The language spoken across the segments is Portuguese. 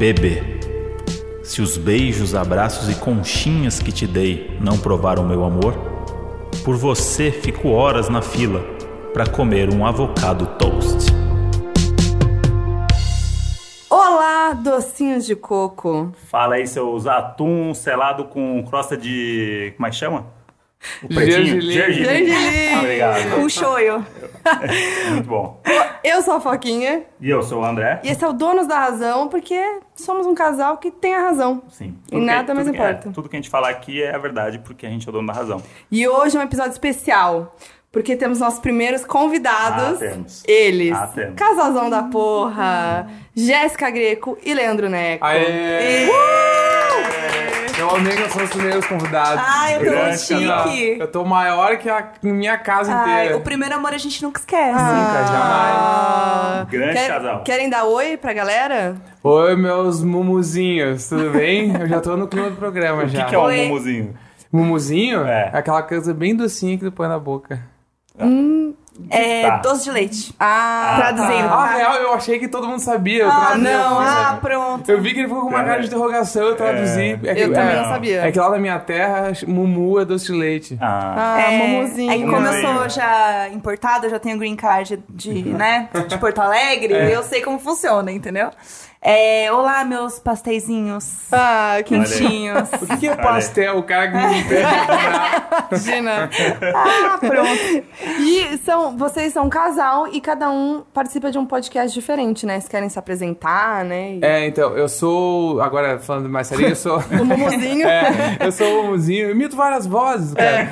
Bebê, se os beijos, abraços e conchinhas que te dei não provaram meu amor, por você fico horas na fila para comer um avocado toast. Olá, docinhos de coco. Fala aí, seus atum selado com crosta de. Como é que chama? O Gergelim. Gergelim. Obrigado. Com shoyu. Muito bom. Eu sou a Foquinha E eu sou o André. e esse é o Donos da Razão, porque somos um casal que tem a razão. Sim. E nada mais tudo que- importa. é, tudo que a gente falar aqui é a verdade, porque a gente é o dono da razão. E hoje é um episódio especial, porque temos nossos primeiros convidados. Ah, temos. Eles. Ah, temos. Casalzão da porra, Jéssica Greco e Leandro Neco. Aê! Eu amei que eu sou os primeiros convidados. Ai, eu tô Grande muito chique. Eu tô maior que a minha casa Ai, inteira. o primeiro amor a gente nunca esquece. Nunca, jamais. Ah, Grande quer- casal. Querem dar oi pra galera? Oi, meus mumuzinhos, tudo bem? Eu já tô no clima do programa O já. que, que é um Oi. mumuzinho? Mumuzinho? É. Aquela coisa bem docinha que tu põe na boca. É Tá. doce de leite. Ah, Traduzindo. Ah, tá? real, eu achei que todo mundo sabia. Eu Ah, não. Ah, pronto. Eu vi que ele ficou com uma É. cara de interrogação, eu traduzi. É que- Eu também é, não sabia. É que lá na minha terra, mumu é doce de leite. Ah, Ah, é, mamuzinho. é que como eu Mamuzinho. sou já importada, eu já tenho green card de, né, de Porto Alegre, eu sei como funciona, entendeu? É, olá, meus pasteizinhos Ah, que quentinhos. O que, que é pastel? O cara que entende. imagina. ah, pronto. E são, vocês são um casal e cada um participa de um podcast diferente, né? Vocês querem se apresentar, né? E- É, então, eu sou. Agora, falando mais sério, eu sou. O Mumuzinho. É, eu sou o Muzinho, eu imito várias vozes, cara.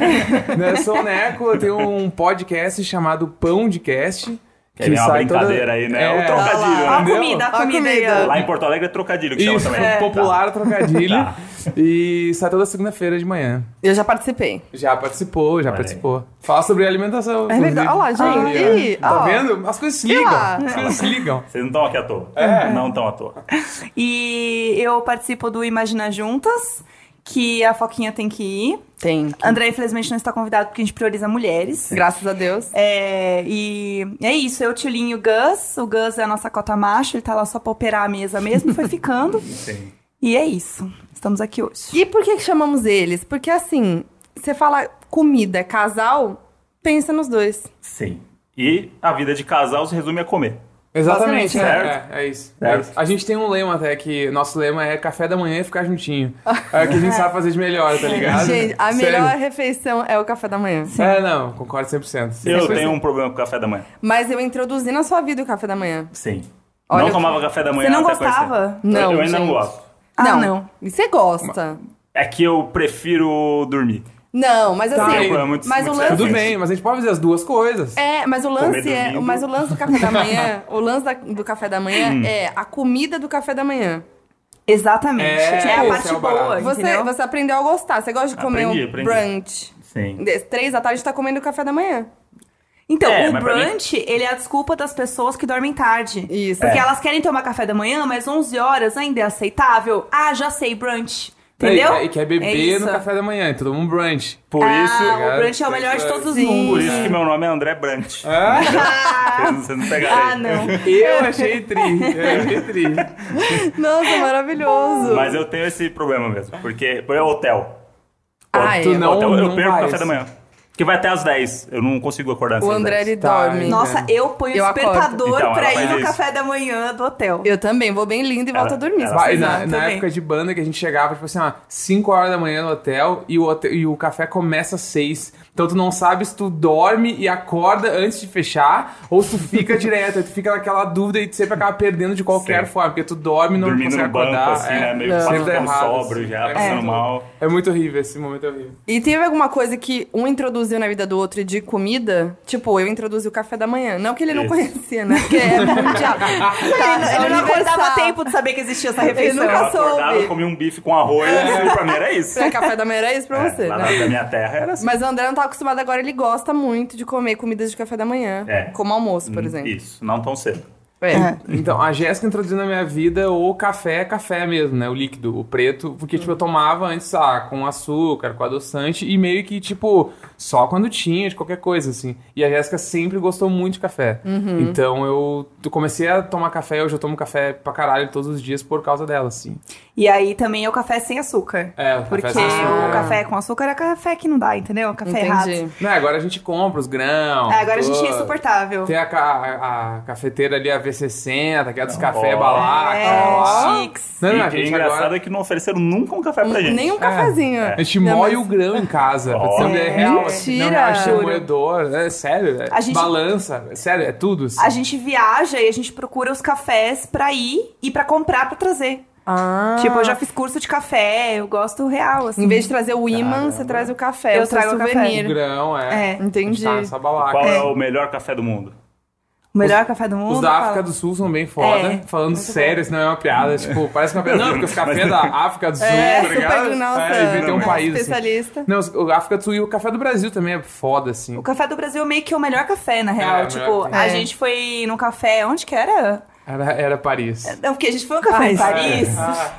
Né, Eu sou o Neco, eu tenho um podcast chamado Pão de Cast. Que é uma sai brincadeira toda- aí, né? É, o trocadilho, Ó né? a comida, a a comida aí. ó. Lá em Porto Alegre é trocadilho que Isso, chama também. é. popular trocadilho. Tá. E sai toda segunda-feira de manhã. Eu já participei. Já participou, já Olha aí. participou. Fala sobre alimentação. É verdade. Olha lá, gente. Aí, ó. Ih, tá ó. vendo? As coisas se E ligam. lá? As coisas se ligam. Vocês não estão aqui à toa. É. Não estão à toa. E eu participo do Imagina Juntas, que a Foquinha tem que ir. Tem. André, infelizmente, não está convidado porque a gente prioriza mulheres. Graças a Deus. É, e é isso, eu, Tchulinho e o Gus. O Gus é a nossa cota macho, ele tá lá só pra operar a mesa mesmo, foi ficando. Sim. E é isso. Estamos aqui hoje. E por que, que chamamos eles? Porque assim, você fala comida, casal, pensa nos dois. Sim. E a vida de casal se resume a comer. Exatamente, Basicamente, é, certo? é, é isso. Certo. A gente tem um lema até que nosso lema é café da manhã e ficar juntinho. É o que a gente sabe fazer de melhor, tá ligado? Gente, a Sério. melhor refeição é o café da manhã. É, não, concordo 100%. Eu Sim. tenho um problema com o café da manhã. Mas eu introduzi na sua vida o café da manhã. Sim. Olha não tomava café da manhã Você não gostava? Não, eu ainda não gente. gosto. Ah, não. E você gosta? É que eu prefiro dormir. Não, mas Tá, assim. aí. É muito- mas muito o lance. Tudo bem, mas a gente pode fazer as duas coisas. É, mas o lance Comer é. Mas o lance do café da manhã, o lance da- do café da manhã Hum. é a comida do café da manhã. Exatamente. É, É, esse a é parte o barato. boa, Você, entendeu? você aprendeu a gostar. Você gosta de comer Aprendi, um aprendi. brunch. Sim. Três da tarde tá comendo café da manhã. Então, É, o pra mim- brunch, ele é a desculpa das pessoas que dormem tarde. Isso. Porque É. elas querem tomar café da manhã, mas 11 horas ainda é aceitável. Ah, já sei, brunch. Entendeu? É, E, e quer É beber isso. no café da manhã, todo mundo brunch. Por Ah, isso, o brunch é o melhor de todos os mundos. por isso que meu nome é André Brant. Ah, Vocês, não- pegaram Ah, não. eu achei tri, eu achei tri. Nossa, maravilhoso. Mas eu tenho esse problema mesmo. Porque, por exemplo, hotel. Ah, tu é. não- hotel eu perco o café da manhã. Que vai até às 10. Eu não consigo acordar antes O André, 10. ele Tá, dorme. Nossa, eu ponho Eu acordo. despertador Então, pra ela ir faz no isso. café da manhã do hotel. Eu também, vou bem lindo e volto Ela- a dormir. ela se Vai, precisar. na, na também. época de banda que a gente chegava, tipo assim, ó, 5 horas da manhã no hotel e o, hotel- e o café começa às 6. Então tu não sabe se tu dorme e acorda antes de fechar ou se tu fica direto. Aí tu fica naquela dúvida e tu sempre acaba perdendo de qualquer Sim. forma, porque tu dorme e não Dormindo consegue no banco, acordar. assim, é, né? Meio que sempre ficando errado, assim. já, É passando mal. É muito horrível, esse momento é horrível. E teve alguma coisa que um introduziu na vida do outro de comida? Tipo, eu introduzi o café da manhã. Não que ele não Isso. conhecia, né? Porque é mundial. Tá, Ele não acordava universal. tempo de saber que existia essa Ele refeição. nunca Eu acordava, soube. comia um bife com arroz e pra mim era isso. É, café da manhã era isso pra É, você, lá né? na, minha terra era assim. Mas o André não tá acostumado agora, ele gosta muito de comer comidas de café da manhã. É. Como almoço, por Hum, exemplo. Isso, não tão cedo. É. Então, a Jéssica introduziu na minha vida o café, café mesmo, né? O líquido, o preto. Porque, tipo, eu tomava antes, ah, com açúcar, com adoçante. E meio que, tipo, só quando tinha, de qualquer coisa, assim. E a Jéssica sempre gostou muito de café. Então, eu comecei a tomar café. Hoje eu tomo café pra caralho todos os dias por causa dela, assim. E aí também é o café sem açúcar. É, o café Porque sem açúcar. o café com açúcar é café que não dá, entendeu? Café Entendi. errado. Não, agora a gente compra os grãos. É, agora a gente é insuportável. Tem a, a- a cafeteira ali, a V60, que é dos Não, café balaca. É, chiques. Não, não, a e gente engraçado agora... é que não ofereceram nunca um café pra gente. Nem um cafezinho. A gente Não, moe mas- o grão em casa. ver, é real. Mentira. Não, o moedor. É sério. É A gente- Balança. É sério, é tudo. assim. A gente viaja e a gente procura os cafés pra ir e pra comprar pra trazer. Ah. Tipo, eu já fiz curso de café, eu gosto real, assim. Em vez de trazer o imã, você traz o café. Eu trago o café. O souvenir. grão, é. É. Entendi. Tá nessa balaca. Qual é. o melhor café do mundo? O melhor café do mundo. Os da fala. África do Sul são bem foda. É, Falando sério, isso não é uma piada. Tipo, parece uma piada. Não, porque os cafés da África do Sul, É, tá ligado? super, nossa, é, inventei um país assim. especialista. Não, os- o África do Sul e o café do Brasil também é foda, assim. O café do Brasil é meio que o melhor café, na real. É, tipo, a gente foi num café, onde que era? Era, era Paris. Não, porque a gente foi num café em Paris.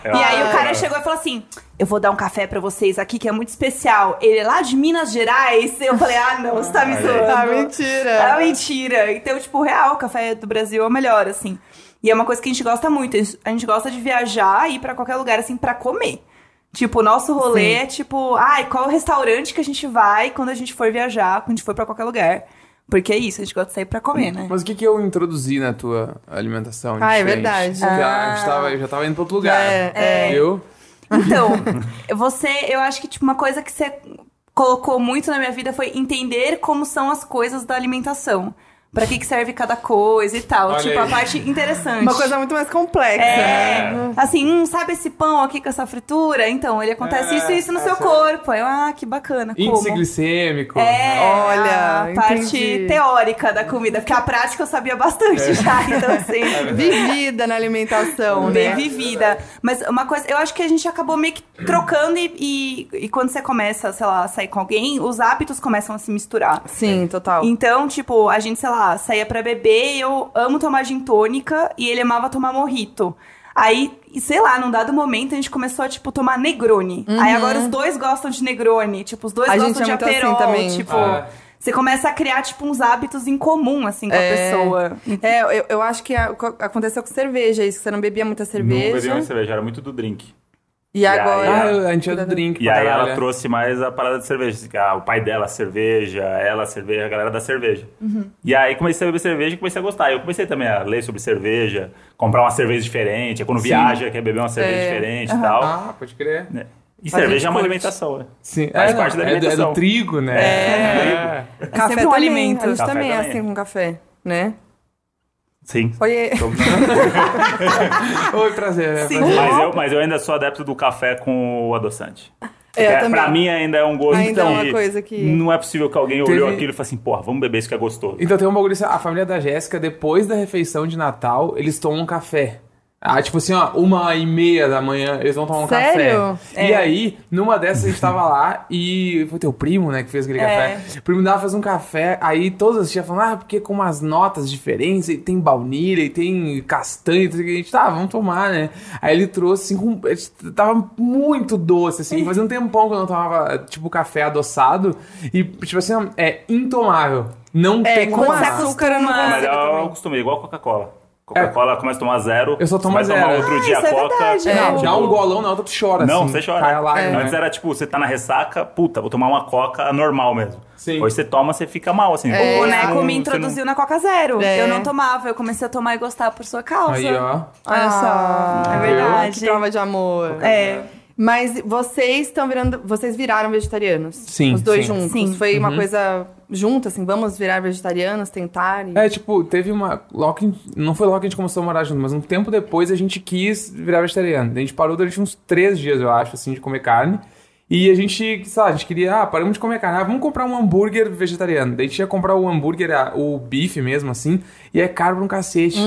É E aí o Ah. cara chegou e falou assim: Eu vou dar um café pra vocês aqui que é muito especial. Ele é lá de Minas Gerais. Eu falei: Ah, não, você tá me Ai, zoando. Ah, mentira. É mentira. Então, tipo, real, o café do Brasil é o melhor, assim. E é uma coisa que a gente gosta muito. A gente gosta de viajar e ir pra qualquer lugar, assim, pra comer. Tipo, o nosso rolê é tipo, ai, qual é o restaurante que a gente vai quando a gente for viajar, quando a gente for pra qualquer lugar. Porque é isso, a gente gosta de sair pra comer, né? Mas o que, que eu introduzi na tua alimentação? Ah, é verdade. Porque a gente tava, eu já tava indo pra outro lugar. É, é. Viu? Então, você, eu acho que tipo uma coisa que você colocou muito na minha vida foi entender como são as coisas da alimentação. Pra que, que serve cada coisa e tal. Olha tipo, aí. a parte interessante. Uma coisa muito mais complexa. É, assim, hum, sabe esse pão aqui com essa fritura? Então, ele acontece É, isso e isso no seu essa- corpo. Aí Eu, ah, que bacana. Índice como? glicêmico. É, Olha, a parte entendi. teórica da comida, porque a prática eu sabia bastante já, então assim. Vivida na alimentação, Bem né? vivida. Mas uma coisa, eu acho que a gente acabou meio que trocando e, e, e quando você começa, sei lá, a sair com alguém, os hábitos começam a se misturar. Sim, total. Então, tipo, a gente, sei lá, saía pra beber e eu amo tomar gin tônica e ele amava tomar morrito. Aí, sei lá, num dado momento a gente começou a, tipo, tomar Negroni. Aí agora os dois gostam de Negroni. Tipo, os dois Uhum. A gostam gente de é assim Aperol. também. Tipo, Ah. você começa a criar, tipo, uns hábitos em comum, assim, com a É. pessoa. É, eu, eu acho que a- co- aconteceu com cerveja, isso, que você não bebia muita Não cerveja. bebia mais cerveja, era muito do drink. E agora. Ah, a gente é do drink. E aí ela né? trouxe mais a parada de cerveja. assim, ah, o pai dela cerveja, ela cerveja, a galera da cerveja. E aí comecei a beber cerveja e comecei a gostar. Eu comecei também a ler sobre cerveja, comprar uma cerveja diferente. Aí Quando viaja, quer beber uma cerveja É. diferente e tal. Ah, pode crer. né? E Mas cerveja é uma curte. alimentação, né? Sim, Faz é, parte da é do- É, alimentação. do trigo, né? É. Café sempre um alimento. A gente Café também é também. assim com café, né? Sim. Foi. Oi, prazer. é prazer. Mas eu, mas eu ainda sou adepto do café com o adoçante. É, É, pra mim ainda é um gosto Ainda é uma coisa que- Não é possível que alguém olhou Teve- aquilo e falou assim, porra, vamos beber isso que é gostoso. Então tem um bagulho assim, a família da Jéssica, depois da refeição de Natal, eles tomam um café. Ah, tipo assim, ó, uma e meia da manhã, eles vão tomar um Sério? café. E aí, numa dessas, a gente tava lá e foi teu primo, né, que fez aquele É. café. O primo dava fazer um café, aí todas as tias falavam, ah, porque com umas notas diferentes, e tem baunilha, e tem castanha, e tudo que a gente, tá, vamos tomar, né. Aí ele trouxe, assim, com, tava muito doce, assim, fazia um tempão que eu não tomava, tipo, café adoçado, e, tipo assim, ó, é intomável. Não É, tem com como açúcar eu não Mas Mas consigo eu acostumei, igual Coca-Cola. Coca-Cola começa a tomar zero. Eu só tomo você vai tomar zero. outro Ah, dia isso é Coca. verdade, É. né? Dá um golão na outra, tu chora, Não, assim. você chora. Cai a lágrima, Antes era tipo, você tá na ressaca, puta, vou tomar uma coca normal mesmo. Sim. Hoje você toma, você fica mal, assim. O É. boneco Não- me introduziu na Coca Zero. É. Eu não tomava, eu comecei a tomar e gostar por sua causa. Aí, ó. Olha só. é verdade. Que prova de amor. É. Mas vocês estão virando. Vocês viraram vegetarianos? Sim, Os dois sim. juntos. Sim. Foi uma coisa junta, assim, vamos virar vegetarianos, tentar. E... É, tipo, teve uma. Logo que, não foi logo que a gente começou a morar junto, mas um tempo depois a gente quis virar vegetariano. A gente parou durante uns três dias, eu acho, assim, de comer carne. E a gente, sei lá, a gente queria, ah, paramos de comer carne, ah, vamos comprar um hambúrguer vegetariano. Daí a gente ia comprar o hambúrguer, o bife mesmo, assim, e é caro pra um cacete.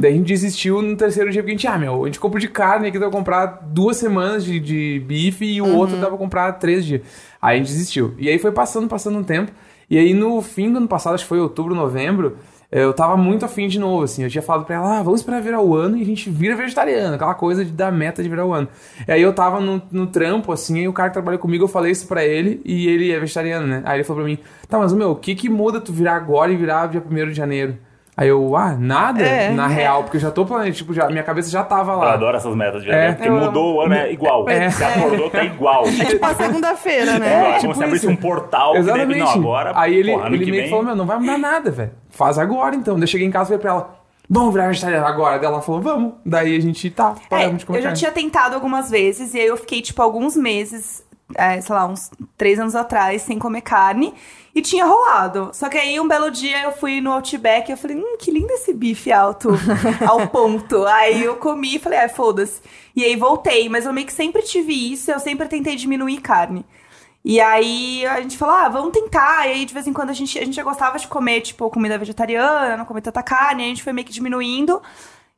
Daí a gente desistiu no terceiro dia, porque a gente, ah, meu, a gente compra de carne, aqui dá pra comprar duas semanas de, de bife e o outro dá pra comprar três dias. Aí a gente desistiu. E aí foi passando, passando um tempo. E aí no fim do ano passado, acho que foi outubro, novembro, eu tava muito afim de novo, assim. Eu tinha falado pra ela, ah, vamos esperar virar o ano e a gente vira vegetariano. Aquela coisa de dar meta de virar o ano. E aí eu tava no, no trampo, assim, aí o cara que trabalha comigo, eu falei isso pra ele e ele é vegetariano, né? Aí ele falou pra mim, tá, mas meu, o que que muda tu virar agora e virar dia 1 de janeiro? Aí eu, ah, nada? É, na é. real, porque eu já tô planejando, tipo, já, minha cabeça já tava Eu lá. adoro essas metas de É. é. porque mudou o ano, é igual. É. Você acordou, tá igual. É tipo a segunda-feira, É, né? como tipo se abrisse isso. um portal que Exatamente. deve, não, agora, Aí ele, porra, ele que meio vem... que falou, meu, não vai mudar nada, velho. Faz agora então. Daí eu cheguei em casa e falei pra ela, vamos virar vegetariano agora. Daí ela falou, vamos. Daí a gente tá, É, paramos de comer eu já carne. tinha tentado algumas vezes e aí eu fiquei, tipo, alguns meses, é, sei lá, uns três anos atrás, sem comer carne. E tinha rolado. Só que aí, um belo dia, eu fui no Outback e eu falei, hum, que lindo esse bife alto, ao ponto. Aí eu comi e falei, ah, foda-se. E aí voltei. Mas eu meio que sempre tive isso, eu sempre tentei diminuir carne. E aí a gente falou, ah, vamos tentar. E aí, de vez em quando, a gente, a gente já gostava de comer, tipo, comida vegetariana, não comer tanta carne. A gente foi meio que diminuindo.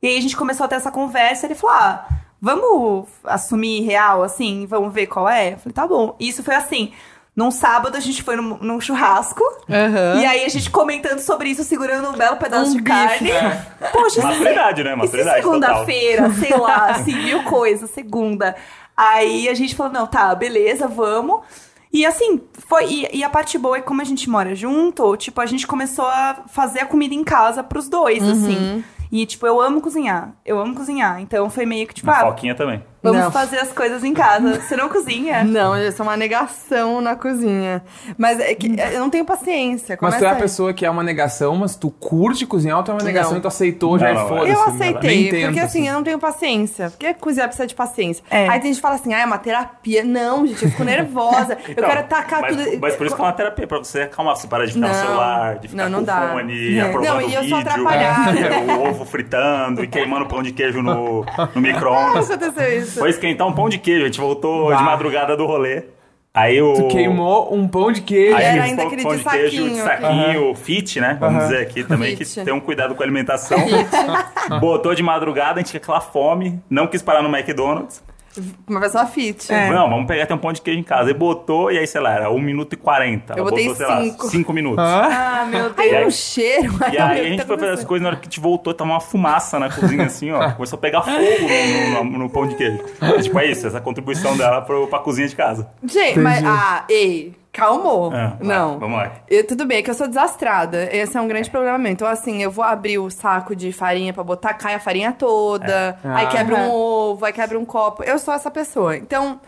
E aí a gente começou a ter essa conversa. Ele falou, ah, vamos assumir real, assim, vamos ver qual é? Eu falei, tá bom. E isso foi assim. Num sábado a gente foi num, num churrasco. Aham. E aí a gente comentando sobre isso, segurando um belo pedaço Um de bife. carne. Poxa, Maturidade, né? Maturidade total. segunda-feira, sei lá, assim, mil coisas, segunda. Aí a gente falou, não, tá, beleza, vamos. E assim, foi. E, e a parte boa é como a gente mora junto, tipo, a gente começou a fazer a comida em casa pros dois, Uhum. assim. E, tipo, eu amo cozinhar. Eu amo cozinhar. Então foi meio que, tipo, Uma ah, foquinha também. Vamos Não. fazer as coisas em casa. Você não cozinha? Não, eu sou uma negação na cozinha. Mas é que eu não tenho paciência. Mas tu Começa é a pessoa que é uma negação, mas tu curte cozinhar ou tu é uma negação Não. e tu aceitou, já Não, é não, foda-se. Eu Nem aceitei, tenta, porque assim, eu não tenho paciência. Porque cozinhar precisa de paciência. É. Aí tem gente que fala assim, ah, é uma terapia. Não, gente, eu fico nervosa. eu Então, quero tacar mas, tudo. Mas por isso que é uma terapia, pra você acalmar, você parar de ficar no Não. celular, de ficar Não, não com dá. o fone, É. aprovando Não, e eu o sou vídeo, atrapalhada. é, o ovo fritando e queimando pão de queijo no, no micro-ondas. aconteceu isso. Foi esquentar um pão de queijo, a gente voltou Bah. de madrugada do rolê. Aí o... Tu queimou um pão de queijo. Aí Era ainda pão- aquele pão de de queijo, de saquinho. saquinho, fit, né? Vamos Aham. dizer aqui também, Fit. que tem um cuidado com a alimentação. Botou de madrugada, a gente tinha aquela fome, não quis parar no McDonald's. Uma pessoa fit. É. Não, vamos pegar até um pão de queijo em casa. E botou, e aí, sei lá, era 1 minuto e 40. Eu Ela botei botou, sei lá, cinco. 5 minutos. Ah, meu Deus. Aí aí- um cheiro. E aí meu, a gente tá foi fazer as coisas, na hora que a gente voltou, tava uma fumaça na cozinha, assim, ó. Começou a pegar fogo no, no- no pão de queijo. Tipo, é isso, essa contribuição dela pro, pra cozinha de casa. Gente, mas. Ah, ei, calmou. Ah, não. vai, vamos lá. Eu- tudo bem, é que eu sou desastrada. Esse é um grande problema meu. Então, assim, eu vou abrir o saco de farinha pra botar, cai a farinha toda, aí Ah. quebra um Aham. ovo, aí quebra um copo. Eu sou essa pessoa. Então,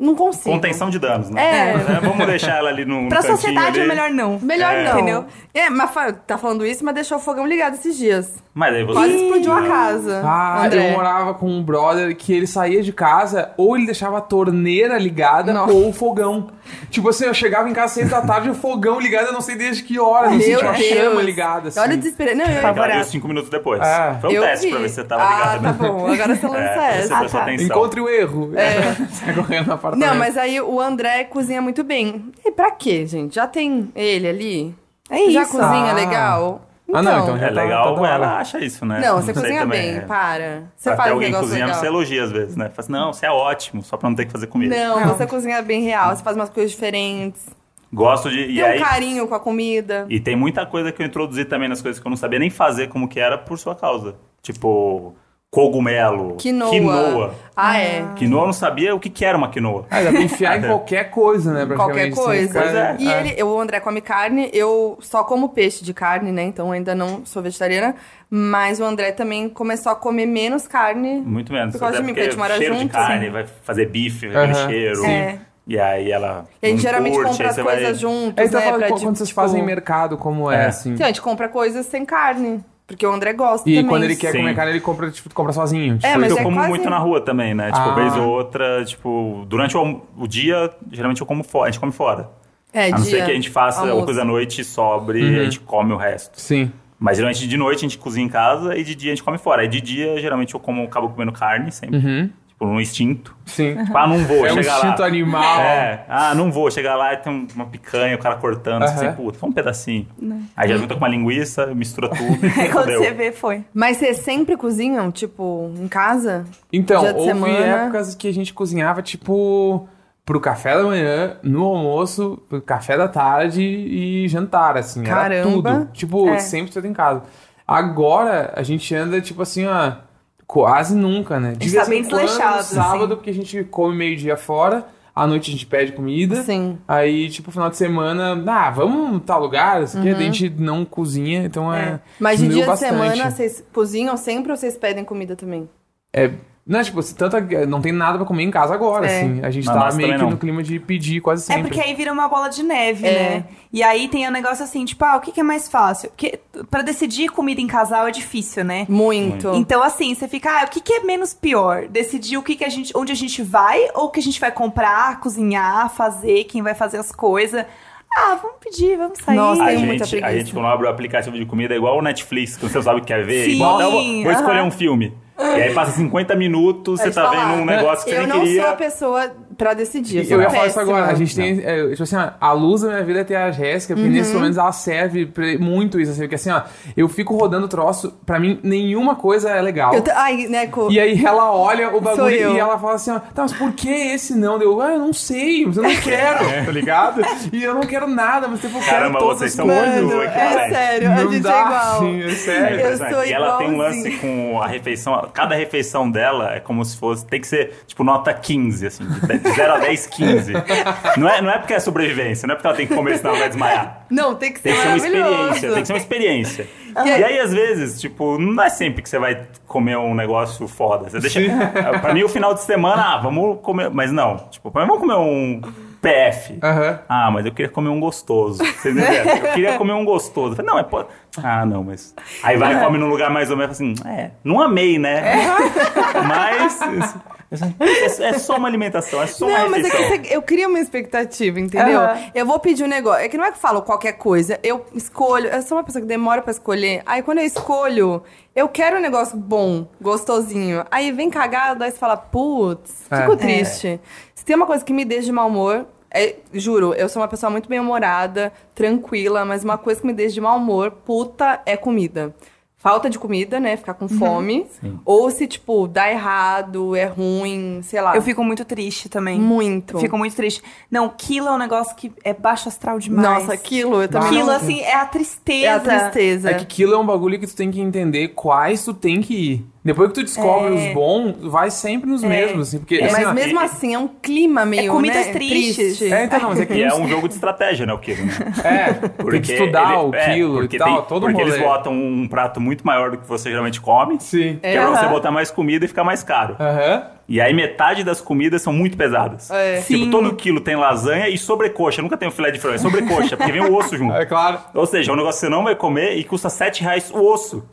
não consigo. Contenção de danos, né? É. É, Vamos deixar ela ali no, Pra sociedade ali. é melhor não. Melhor É. não. Entendeu? É, mas fa- tá falando isso, mas deixou o fogão ligado esses dias. Mas aí você... Quase explodiu a casa. Ah, André. eu morava com um brother que ele saía de casa, ou ele deixava a torneira ligada, Nossa. ou o fogão. Tipo assim, eu chegava em casa às seis da tarde e o fogão ligado, eu não sei desde que horas, assim, Meu tinha uma chama ligada, assim. Olha o desespero. Não, eu, viu cinco minutos depois. É. Foi um eu teste vi. pra ver se você tava ah, ligado. tá né? bom. Agora você lança É, essa. você prestou tá. atenção. Encontre o erro. É. Sai correndo no apartamento. Não, mas aí o André cozinha muito bem. E pra quê, gente? Já tem ele ali? É Já isso. cozinha Ah. legal? Ah, não, então já É tá- legal, tá ela acha isso, né? Não, você sei cozinha também, bem, é. para. Você Até faz alguém cozinhando, legal. você elogia às vezes, né? Fala assim, não, você é ótimo, só pra não ter que fazer comida. Não, você cozinha bem real, você faz umas coisas diferentes. Gosto de... E Tem aí... um carinho com a comida. E tem muita coisa que eu introduzi também nas coisas que eu não sabia nem fazer como que era por sua causa. Tipo, cogumelo, Quinoa. quinoa. Ah, é. Quinoa eu não sabia o que que era uma quinoa. Ah, dá pra enfiar em qualquer coisa, né? Qualquer coisa. Pois é. E ele, o André come carne, eu só como peixe de carne, né? Então ainda não sou vegetariana. Mas o André também começou a comer menos carne. Muito menos. Por causa de mim, porque a gente mora cheiro de junto, carne, sim. vai fazer bife, aquele Aham. cheiro. É. E aí ela E a gente geralmente curte, compra as coisas vai... juntos, É, então né? fala pra, quando tipo, vocês fazem mercado, como é, É. assim. Então, a gente compra coisas sem carne. Porque o André gosta E também. quando ele quer Sim. comer carne, ele compra, tipo, compra sozinho. Tipo, É, mas eu é como quase- muito na rua também, né? Tipo, Ah. vez ou outra, tipo, durante o, o dia, geralmente eu como fora, a gente come fora. É, a não dia, ser que a gente faça almoço. uma coisa à noite, sobre e a gente come o resto. Sim. Mas geralmente de noite a gente cozinha em casa e de dia a gente come fora. Aí de dia, geralmente eu como, acabo comendo carne sempre. Uhum. Tipo, no instinto. Sim. Tipo, ah, não vou, É um chegar instinto lá. animal. É, ah, não vou, chegar lá e tem uma picanha, o cara cortando, Aham. assim, puta, só um pedacinho. Aí já junta com uma linguiça, mistura tudo. Aí quando você vê, foi. Mas vocês sempre cozinham, tipo, em casa? Então, Dia de houve semana. épocas que a gente cozinhava, tipo, pro café da manhã, no almoço, pro café da tarde e jantar, assim. Era Caramba. tudo. Tipo, É. sempre tudo em casa. Agora, a gente anda, tipo assim, ó, quase nunca, né? De A gente tá vez em bem desleixado, no sábado, assim. porque a gente come meio-dia fora, à noite a gente pede comida. Sim. Aí, tipo, final de semana, ah, vamos tal lugar, isso aqui, Uhum. a gente não cozinha, então é. Mas de dia de bastante. semana, vocês cozinham sempre ou vocês pedem comida também? É, não, tipo, se tanto, não tem nada pra comer em casa agora, É. assim. A gente Não, tá meio que não. no clima de pedir quase É sempre. porque aí vira uma bola de neve, É. né? E aí tem o negócio assim, tipo, ah, o que, que é mais fácil? Porque pra decidir comida em casal é difícil, né? Muito. Então, assim, você fica, ah, o que, que é menos pior? Decidir o que, que a gente, onde a gente vai ou o que a gente vai comprar, cozinhar, fazer, quem vai fazer as coisas. Ah, vamos pedir, vamos sair. Nossa, A gente, a gente, quando abre o aplicativo de comida, é igual o Netflix, que você sabe o que quer ver. Sim, igual, não, vou, vou escolher aham. um filme. E aí passa 50 minutos, você Pode tá falar. vendo um negócio que você eu nem não queria. sou a pessoa pra decidir. Eu, Eu ia falar isso agora. A gente tem. é, tipo assim, ó, a luz da minha vida é ter a Jéssica, porque Uhum. nesses momentos ela serve pra- muito isso, assim, porque assim, ó, eu fico rodando o troço, pra mim, nenhuma coisa é legal. Eu t- Ai, Neco. E aí ela olha o bagulho e ela fala assim, ó, tá, mas por que esse não? Eu, ah, eu não sei, mas eu não quero, tá ligado? E eu não quero nada, mas tipo, eu quero Caramba, todas vocês coisas. muito Mano, equivalentes. é sério, a Não gente dá, é igual. assim, é É sério. Eu impressionante. sou e ela tem um lance com a refeição. Cada refeição dela é como se fosse. Tem que ser, tipo, nota 15, assim. De 0 a 10, 15. Não é, não é porque é sobrevivência, não é porque ela tem que comer, senão ela vai desmaiar. Não, tem que ser Tem que ser uma experiência, tem que ser uma experiência. E aí, às vezes, tipo, não é sempre que você vai comer um negócio foda. Você deixa. pra mim, o final de semana, ah, vamos comer. Mas não, tipo, pra mim, vamos comer um PF. Aham. Ah, mas eu queria comer um gostoso. Vocês entenderam? Eu queria comer um gostoso. Eu falei, não, é pô. Ah, não, mas. Aí vai e come num lugar mais ou menos assim, é, não amei, né? Mas. É, é só uma alimentação, é só uma Não, mas é que eu crio uma expectativa, entendeu? Aham. Eu vou pedir um negócio. É que não é que eu falo qualquer coisa. Eu escolho. Eu sou uma pessoa que demora pra escolher. Aí quando eu escolho, eu quero um negócio bom, gostosinho. Aí vem cagado, aí você fala, putz, É. fico triste. Se tem uma coisa que me deixa de mau humor. é- juro, eu sou uma pessoa muito bem-humorada, tranquila, mas uma coisa que me deixa de mau humor, puta, é comida. Falta de comida, né? Ficar com fome. Ou se, tipo, dá errado, é ruim, sei lá. Eu fico muito triste também. Muito. Fico muito triste. Não, quilo é um negócio que é baixo astral demais. Nossa, aquilo eu também. Quilo, não- assim, é a tristeza. É a tristeza. É que aquilo é um bagulho que tu tem que entender quais tu tem que ir. Depois que tu descobre É. os bons, vai sempre nos mesmos, assim, porque... assim, Mas ó, mesmo assim, é um clima meio, comidas né, tristes. triste. É, então não, mas é que E é um jogo de estratégia, né, o quilo, né? É, tem que estudar ele- o é, quilo e porque tal, tem- todo um Porque eles botam um prato muito maior do que você geralmente come, Sim. que é pra você botar mais comida e ficar mais caro. Aham. E aí metade das comidas são muito pesadas. É. Tipo, Sim. todo quilo tem lasanha e sobrecoxa. Nunca tem um filé de frango, é sobrecoxa, porque vem o osso junto. É claro. Ou seja, é um negócio que você não vai comer e custa 7 reais o osso.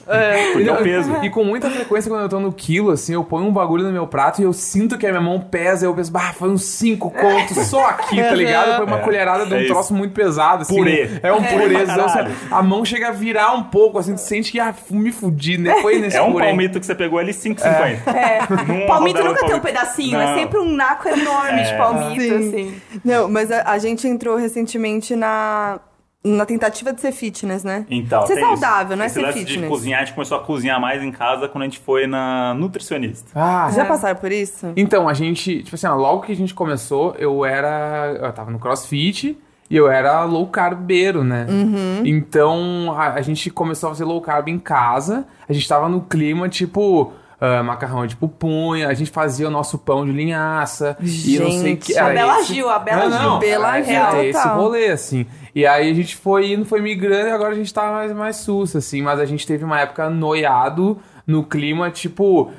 Porque é o peso. E com muita frequência, quando eu tô no quilo, assim, eu ponho um bagulho no meu prato e eu sinto que a minha mão pesa. Eu penso, bah, foi uns 5 contos só aqui, tá ligado? Foi uma É, colherada de um é troço muito pesado, assim. Purê. É um purêzão. assim, A mão chega a virar um pouco, assim, tu sente que, ah, me fudi, né? Foi nesse É um purê. palmito que você pegou ali 5,50. É. Numa Palmito nunca de tem um pedacinho, Não. é sempre um naco enorme de palmito, Sim. assim. Não, mas a, a gente entrou recentemente na, na tentativa de ser fitness, né? Então, ser saudável, isso. não é Esse ser lance fitness. de cozinhar, a gente começou a cozinhar mais em casa quando a gente foi na nutricionista. Ah, Já passaram por isso? Então, a gente, tipo assim, logo que a gente começou, eu era. Eu tava no crossfit e eu era low carbeiro, né? Uhum. Então, a, a gente começou a fazer low carb em casa, a gente tava no clima, tipo. Ah, macarrão de pupunha, a gente fazia o nosso pão de linhaça e não sei que. Gente, a Bela esse- Gil, a Bela não, Gil. não, Bela era Gil, esse rolê, assim. E aí a gente foi indo, foi migrando e agora a gente tá mais, mais sussa, assim. Mas a gente teve uma época noiado no clima, tipo...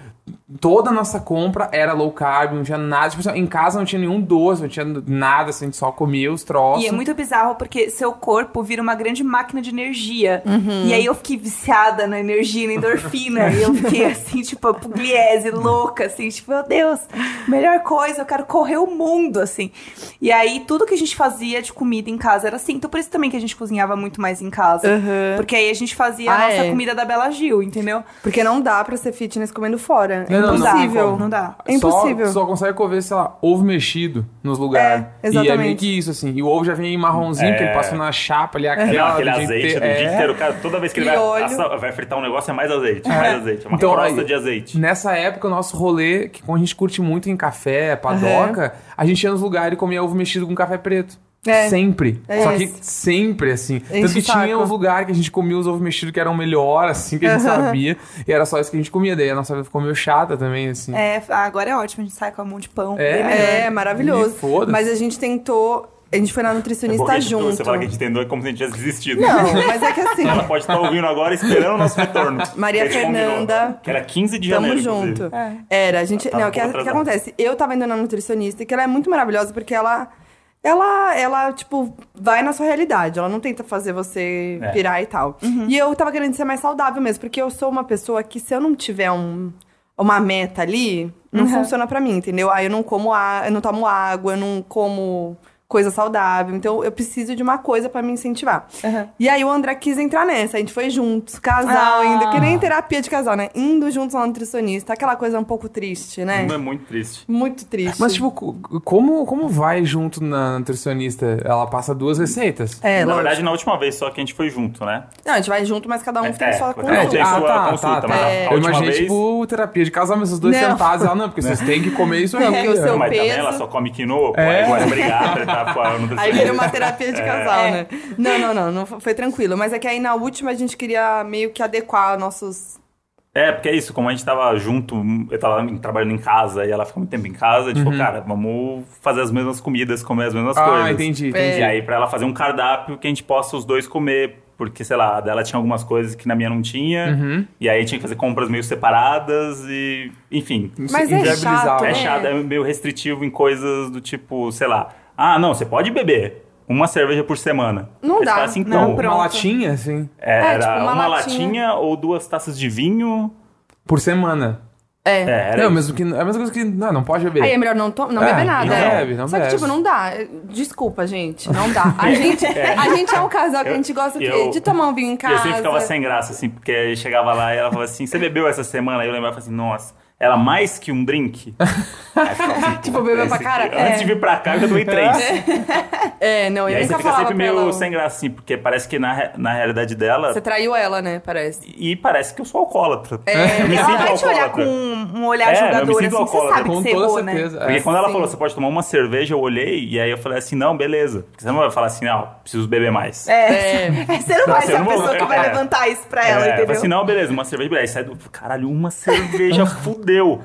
Toda a nossa compra era low carb, não tinha nada. Tipo, assim, em casa não tinha nenhum doce, não tinha nada, assim, a gente só comia os troços. E é muito bizarro porque seu corpo vira uma grande máquina de energia. Uhum. E aí eu fiquei viciada na energia, na endorfina. e eu fiquei assim, tipo, pugliese, louca, assim, tipo, meu Deus, melhor coisa, eu quero correr o mundo, assim. E aí tudo que a gente fazia de comida em casa era assim. Então por isso também que a gente cozinhava muito mais em casa. Uhum. Porque aí a gente fazia a Ah, nossa é. comida da Bela Gil, entendeu? Porque não dá pra ser fitness comendo fora. Não, É Não, não, não, impossível. como. Não dá. É impossível. Só, só consegue comer, sei lá, ovo mexido nos lugares. É, E é meio exatamente. que isso, assim. E o ovo já vem marronzinho, É. que ele passa na chapa ali, aquela. Não, aquele azeite inteiro. do dia É. inteiro. Cara, toda vez que ele vai, óleo. assa- vai fritar um negócio é mais azeite, mais azeite. É uma Então, crosta aí, de azeite. Nessa época, o nosso rolê, que como a gente curte muito em café, padoca, a gente ia nos lugares e comia ovo mexido com café preto. É. Sempre. É Só que sempre, assim. Enche Tanto que tinha os lugares que a gente comia os ovos mexidos que eram melhor, assim, que a gente sabia. E era só isso que a gente comia. Daí a nossa vida ficou meio chata também, assim. É, agora é ótimo, a gente sai com a mão de pão. É. É, maravilhoso. E foda-se. Mas a gente tentou. A gente foi na É bom nutricionista gente- junto. Você fala que a gente tentou é como se a gente tivesse desistido. Não, mas é que assim. Ela pode estar ouvindo agora esperando o nosso retorno. Maria Que a gente combinou, Fernanda, Que era 15 de Tamo janeiro. junto. inclusive. É. Era, a gente. Tava Não, um o que, que acontece? Eu tava indo na nutricionista, que ela é muito maravilhosa, porque ela. Ela, ela, tipo, vai na sua realidade. Ela não tenta fazer você É. pirar e tal. E eu tava querendo ser mais saudável mesmo, porque eu sou uma pessoa que, se eu não tiver um, uma meta ali, não funciona pra mim, entendeu? Aí eu não como a, eu não tomo água, eu não como coisa saudável. Então eu preciso de uma coisa pra me incentivar. Uhum. E aí o André quis entrar nessa. A gente foi juntos, casal Ah. ainda, que nem terapia de casal, né? Indo juntos ao nutricionista. Aquela coisa um pouco triste, né? Não é muito triste. Muito triste. Mas, tipo, co- como, como vai junto na nutricionista? Ela passa duas receitas. é, Na lógico. verdade, na última vez só que a gente foi junto, né? Não, a gente vai junto, mas cada um É, tem é, sua consulta. tem sua consulta, mas a- É. a Eu última imaginei, vez- tipo, terapia de casal, mas os dois Não. sentados. Ela, não, porque vocês têm que comer isso aqui. Não, porque o seu Mas também peso- ela só come quinoa, pô, É. aí vai brigar, tretar com a Aí vira uma terapia de casal, É. né? Não, não, não, não foi tranquilo. Mas é que aí na última a gente queria meio que adequar nossos. É, porque é isso, como a gente tava junto, eu tava trabalhando em casa e ela ficou muito tempo em casa, a gente falou, cara, vamos fazer as mesmas comidas, comer as mesmas Ah, coisas. entendi, entendi. E aí, pra ela fazer um cardápio que a gente possa os dois comer. Porque, sei lá, a dela tinha algumas coisas que na minha não tinha. Uhum. E aí tinha que fazer compras meio separadas e. Enfim. Mas é chato, É né? chato, é meio restritivo em coisas do tipo, sei lá. Ah, não, você pode beber uma cerveja por semana. Não Aí dá. assim, Não, então, pronto. Uma latinha, assim, é, É, era tipo, uma uma, latinha. latinha ou duas taças de vinho. por semana. É. É, era não, isso. mesmo que, é a mesma coisa que. Não, não pode beber. Aí é melhor não, to- não É, beber nada. não é. bebe, não Só que, bebe. tipo, não dá. Desculpa, gente. Não dá. A gente é, a gente é um casal que a gente gosta o quê? Eu- de tomar um vinho em E casa. eu sempre ficava sem graça, assim, porque chegava lá e ela falava assim, você bebeu essa semana? Aí eu lembrava assim, nossa, era mais que um drink? Aí eu assim, Tipo, bebeu pra cara? Antes É. de vir pra cá, eu já tomei três. É, não, E eu aí você nunca fica falava sempre meio ela. sem graça, assim, porque parece que na, na realidade dela... Você traiu ela, né? Parece. E parece que eu sou alcoólatra. É, eu me Ela sinto vai te olhar com alcoólatra. um, olhar É, eu me julgador, sinto assim, você alcoólatra. sabe que Com você toda errou, né? certeza. Porque é. quando ela Sim. falou, você pode tomar uma cerveja, eu olhei e aí eu falei assim, não, beleza. Porque você não vai falar assim, não, preciso beber mais. É. Você não vai Você ser a pessoa que vai é. levantar isso pra É, ela, eu falei entendeu? assim, não, beleza, uma cerveja, beleza. Aí sai do. Caralho, uma cerveja fudeu.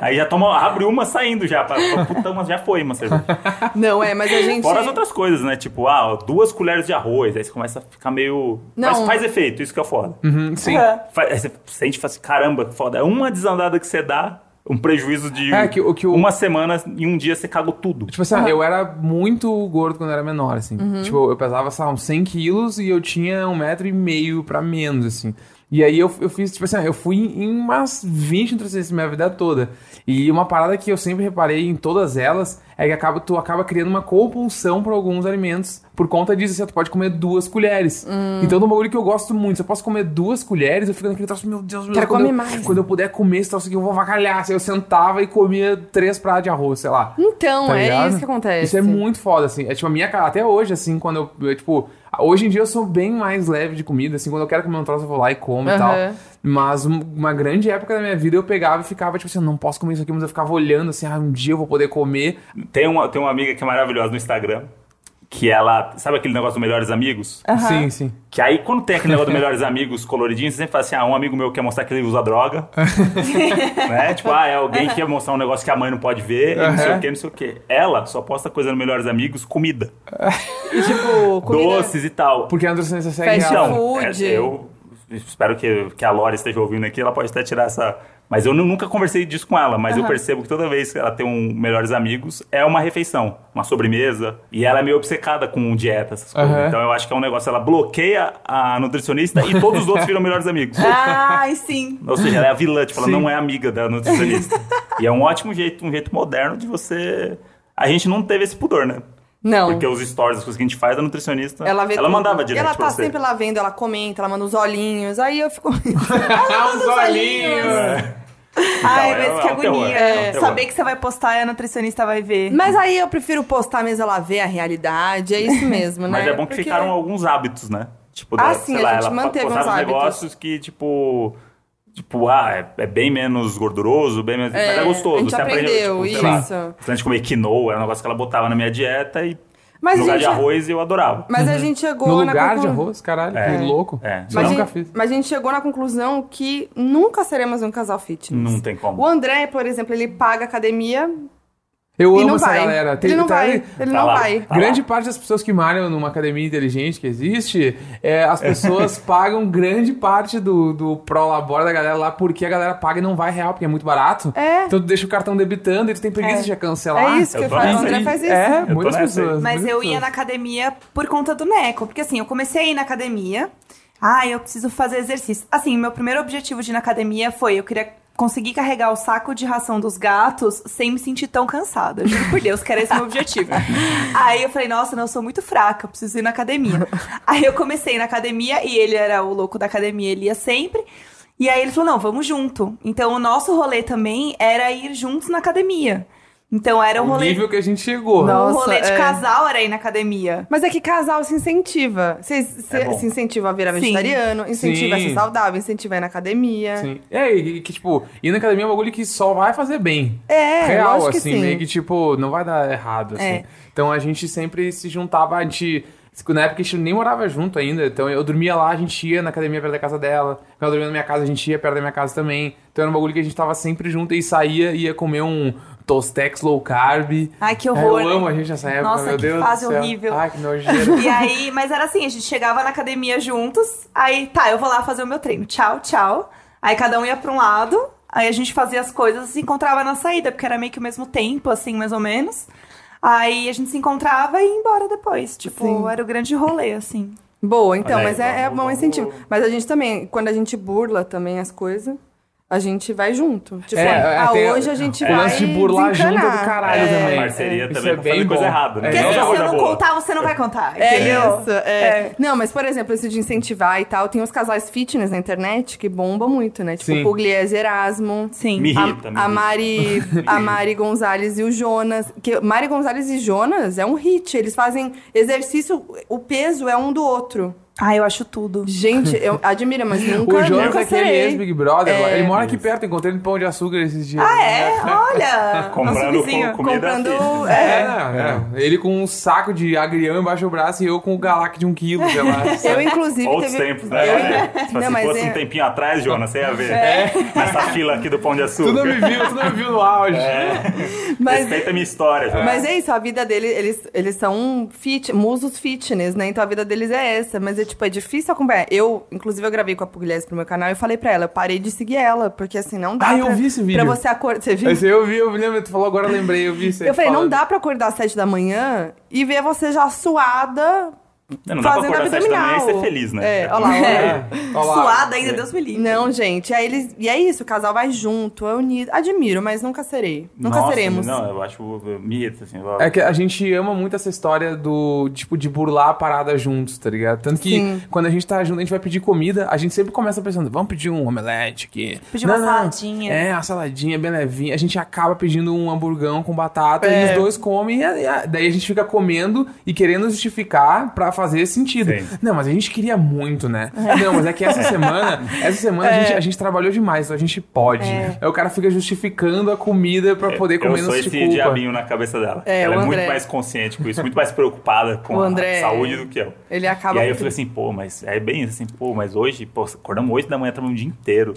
Aí já toma, abre uma saindo já. Pra, pra- puta, mas já foi uma cerveja. Não, é, mas a gente. Fora as outras coisas, né? Tipo, ah, duas colheres de arroz. Aí você começa a ficar meio. Não. Mas faz efeito, isso que é foda. Uhum, sim. Aham. Faz- aí você sente e fala assim, caramba, que foda. É uma desandada que você dá, um prejuízo de É, que o- que o- uma semana e um dia você cagou tudo. Tipo assim, eu era muito gordo quando eu era menor, assim. Tipo, eu pesava, sei lá, uns 100 quilos e eu tinha um metro e meio pra menos, assim. E aí eu, eu fiz, tipo assim, eu fui em umas 20 nutricionistas minha vida toda. E uma parada que eu sempre reparei em todas elas é que acaba, tu acaba criando uma compulsão por alguns alimentos por conta disso, assim, tu pode comer duas colheres. Então, é um bagulho que eu gosto muito. Se eu posso comer duas colheres, eu fico naquele troço, meu Deus, meu Deus. Quero comer eu- mais. Quando eu puder comer esse troço aqui, eu vou avacalhar. Assim, eu sentava e comia três pratos de arroz, sei lá. Então, Tá é ligado? isso que acontece. Isso é muito foda, assim. É tipo a minha cara, até hoje, assim, quando eu, eu, tipo, hoje em dia eu sou bem mais leve de comida, assim, quando eu quero comer um troço eu vou lá e como e Aham. tal. Mas um- uma grande época da minha vida eu pegava e ficava, tipo assim, não posso comer isso aqui, mas eu ficava olhando, assim, ah, um dia eu vou poder comer. Tem uma, tem uma amiga que é maravilhosa no Instagram. Que ela. Sabe aquele negócio do Melhores Amigos? Sim, sim. Que aí, quando tem aquele negócio do Melhores Amigos coloridinho, você sempre fala assim: ah, um amigo meu quer mostrar que ele usa droga. né? Tipo, ah, é alguém que quer mostrar um negócio que a mãe não pode ver, e não sei o que, não sei o que. Ela só posta coisa no Melhores Amigos, comida. E, tipo, comida... Doces e tal. Porque a nutricionista segue Fast ela. Então, food. é, eu espero que, que a Lore esteja ouvindo aqui, ela pode até tirar essa. Mas eu nu- nunca conversei disso com ela, mas eu percebo que toda vez que ela tem um Melhores Amigos, é uma refeição, uma sobremesa. E ela é meio obcecada com dieta, essas coisas. Aham. Então eu acho que é um negócio, ela bloqueia a nutricionista e todos os outros viram Melhores Amigos. Ai, sim. Ou seja, ela é a vilã, tipo, ela não é amiga da nutricionista. e é um ótimo jeito, um jeito moderno de você. A gente não teve esse pudor, né? Não. Porque os stories, as coisas que a gente faz, a nutricionista. Ela vê tudo. mandava direto ela pra tá você. sempre lá vendo, ela comenta, ela manda os olhinhos. Aí eu fico. Ah, os olhinhos! Ai, é- mas é que terror, agonia. é. Saber que você vai postar e a nutricionista vai ver. Mas aí eu prefiro postar mesmo ela ver a realidade, é isso mesmo, né? Mas é bom que Porque- ficaram alguns hábitos, né? Tipo, Ah, da- sim, sei a lá, gente ela manteve postava uns uns hábitos. negócios que, tipo. Tipo, ah, é, é bem menos gorduroso, bem menos. É, mas é gostoso. a gente você aprende, aprendeu tipo, sei lá, isso. antes de comer quinoa, era um negócio que ela botava na minha dieta e Mas, no lugar de arroz eu adorava. Mas a gente chegou No na lugar de conclu- arroz, caralho, É. que louco. É. Mas, nunca gente, fiz. mas a gente chegou na conclusão que nunca seremos um casal fitness. Não tem como. O André, por exemplo, ele paga academia Eu e amo não essa vai. galera. Tem- ele não tá vai. Ele Tá não lá. vai. Tá grande lá. parte das pessoas que malham numa academia inteligente que existe, é, as pessoas pagam grande parte do, do pró-labor da galera lá porque a galera paga e não vai real, porque é muito barato. É. Então tu deixa o cartão debitando e tu tem preguiça É. de cancelar. É isso que eu eu tô falo. O nessa André faz isso. É, Eu muitas pessoas. Mas muitas eu ia pessoas. na academia por conta do Neco. Porque assim, eu comecei a ir na academia. Ah, eu preciso fazer exercício. Assim, meu primeiro objetivo de ir na academia foi: eu queria conseguir carregar o saco de ração dos gatos sem me sentir tão cansada. Juro por Deus, que era esse meu objetivo. Aí eu falei: nossa, não, eu sou muito fraca, eu preciso ir na academia. Aí eu comecei na academia e ele era o louco da academia, ele ia sempre. E aí ele falou: não, vamos junto. Então o nosso rolê também era ir juntos na academia. Então era o O rolê. nível que a gente chegou. Não. o Nossa, rolê de é. casal era ir na academia. Mas é que casal se incentiva. Vocês se, É se incentiva a virar Sim. vegetariano, incentiva a Sim. ser saudável, incentiva a ir na academia. Sim. É, e que, tipo, ir na academia é um bagulho que só vai fazer bem. É, Real, assim, sim. meio que, tipo, não vai dar errado, assim. É. Então a gente sempre se juntava, a gente. Na época a gente nem morava junto ainda, então eu dormia lá, a gente ia na academia perto da casa dela. Quando eu dormia na minha casa, a gente ia perto da minha casa também. Então era um bagulho que a gente tava sempre junto e saía, ia comer um Tostex low carb. Ai, que É, horror. Eu né? amo a gente nessa época, Nossa, meu que Deus fase do céu. horrível. Ai, que nojeira. E aí, mas era assim, a gente chegava na academia juntos, aí tá, eu vou lá fazer o meu treino. Tchau, tchau. Aí cada um ia pra um lado, aí a gente fazia as coisas e se encontrava na saída, porque era meio que o mesmo tempo, assim, mais ou menos. Aí a gente se encontrava e ia embora depois. Tipo, Sim. era o grande rolê, assim. Boa, então, aí, mas é, é bom vamos- incentivo. Mas a gente também, quando a gente burla também as coisas, a gente vai junto. Tipo, É, ah, tem- hoje a gente o vai lance de burlar junto é do caralho é, também. Parceria Isso também é pra bem fazer coisa errada, né? É, Porque Não se você não boa. contar, você não vai contar, É entendeu? isso, é. Não, mas por exemplo, esse de incentivar e tal, tem os casais fitness na internet que bombam muito, né? Tipo, Sim. o Pugliese Erasmo. Sim. Me A, irrita, me a irrita. Mari, a Mari Gonzalez e o Jonas. Que Mari Gonzalez e Jonas é um hit. Eles fazem exercício, o peso é um do outro. Ah, eu acho tudo. Gente, eu admiro, mas nunca, O Jonas nunca é aquele ex-Big Brother. É. Ele mora aqui perto, encontrei ele no Pão de Açúcar esses dias. Ah, é? Olha! Comprando vizinho. com- comida Comprando, fitness. é. É, é. Ele com um saco de agrião embaixo do braço e eu com o galac de um quilo, sei lá. Eu, inclusive, Outros teve... tempos, né? Eu- Olha, Se Não, fosse mas fosse é- um tempinho atrás, Jonas, você ia ver. Nessa fila aqui do Pão de Açúcar. tu não me viu, tu não me viu no auge. Mas- Respeita a minha história, Jonas. Mas é isso, a vida deles, eles, eles são fit, musos fitness, né? Então a vida deles é essa. Mas tipo, é difícil acompanhar. Eu, inclusive, eu gravei com a Pugliese pro meu canal e eu falei pra ela, eu parei de seguir ela, porque assim, não dá Ah, eu pra, vi esse vídeo. pra você acordar. Você viu? Esse eu vi, eu lembro, tu falou agora, eu lembrei, eu vi isso aí Eu falei, não falando. dá pra acordar às sete da manhã e ver você já suada Não dá pra fazendo às sete da manhã e abdominal. ser feliz, né? É, olha lá, olha lá. É, olha lá. Suada ainda, Deus me livre. Não, gente, aí eles. E é isso, o casal vai junto, é unido. Admiro, mas nunca serei. Nunca Nossa, seremos. Não, eu acho. Irrita, assim. eu- É que a gente ama muito essa história do, tipo, de burlar a parada juntos, tá ligado? Tanto que Sim. quando a gente tá junto, a gente vai pedir comida, a gente sempre começa pensando, vamos pedir um omelete aqui. Pedir uma saladinha. É, uma saladinha bem levinha. A gente acaba pedindo um hamburgão com batata É. e os dois comem. E, e daí a gente fica comendo e querendo justificar pra fazer sentido. Sim. Não, mas a gente queria muito, né? Não, mas é que essa semana, essa semana É. a, gente, a gente trabalhou demais, então a gente pode. Aí o cara fica justificando a comida pra poder comer eu no sou esse culpa. diabinho na cabeça dela. É, Ela é André. muito mais consciente com isso, muito mais preocupada com O a André- saúde do que eu. Ele acaba. E aí eu falei assim, pô, mas é bem assim, pô, mas hoje, pô, acordamos 8 da manhã, trabalhamos o dia inteiro.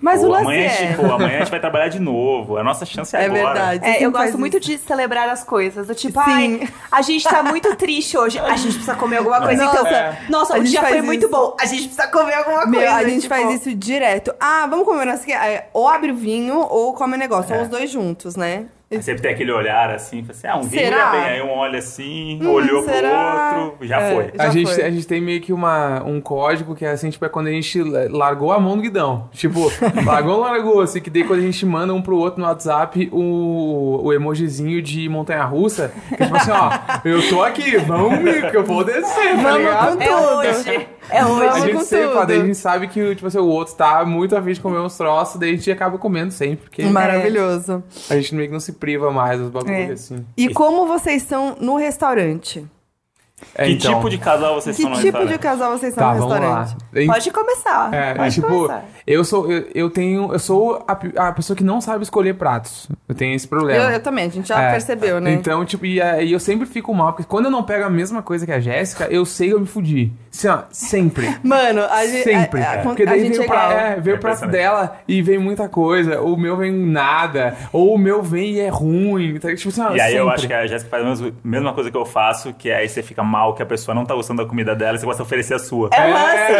Mas pô, o lance amanhã, a é. gente, pô, amanhã a gente vai trabalhar de novo. A nossa chance é, É agora. verdade. É, Sempre eu gosto muito isso. de celebrar as coisas. Do tipo, Sim. ai, a gente tá muito triste hoje. A gente precisa comer alguma coisa. Nossa, então, é. nossa, A o gente dia foi isso. muito bom. A gente precisa comer alguma Meu, coisa. a gente tipo, faz isso direto. Ah, vamos comer nossa é, Ou abre o vinho ou come o negócio. É. Ou os dois juntos, né? Aí sempre tem aquele olhar assim, assim, ah, um Será? olha bem, aí um olha assim, Hum, olhou será? pro outro, já É. foi. Já a, gente, foi. a gente tem meio que uma, um código que é assim, tipo, é quando a gente largou a mão do guidão. Tipo, largou largou? Assim, que daí quando a gente manda um pro outro no WhatsApp o, o emojizinho de montanha-russa, que é tipo assim, ó, eu tô aqui, vamos comigo, que eu vou descer, tá ligado? com É tudo. hoje. É Vamos A hoje. gente sempre a gente sabe que tipo assim, o outro tá muito afim de comer uns troços, daí a gente acaba comendo sempre, porque Maravilhoso. a gente meio que não se priva mais dos bagulhos É. assim. E como vocês são no restaurante? É, que então, tipo de casal vocês Que são no tipo de restaurante? casal vocês são Tá, no restaurante? Pode começar. É, Pode tipo, começar. eu sou eu, eu tenho eu sou a, a pessoa que não sabe escolher pratos. Eu tenho esse problema. Eu, eu também, a gente já É. percebeu, né? Então, tipo, e aí eu sempre fico mal, porque quando eu não pego a mesma coisa que a Jéssica, eu sei que eu me fudi. Assim, ó, sempre. Mano, a gente. Sempre. A, a, Porque a daí gente vem, é o pra- é, vem o prato dela e vem muita coisa. O meu vem nada. Ou o meu vem e é ruim. Tá? Tipo assim, ó, E aí eu sempre. acho que a Jéssica faz a mesma- mesma coisa que eu faço, que aí você fica mal que a pessoa não tá gostando da comida dela e você gosta de oferecer a sua. É, é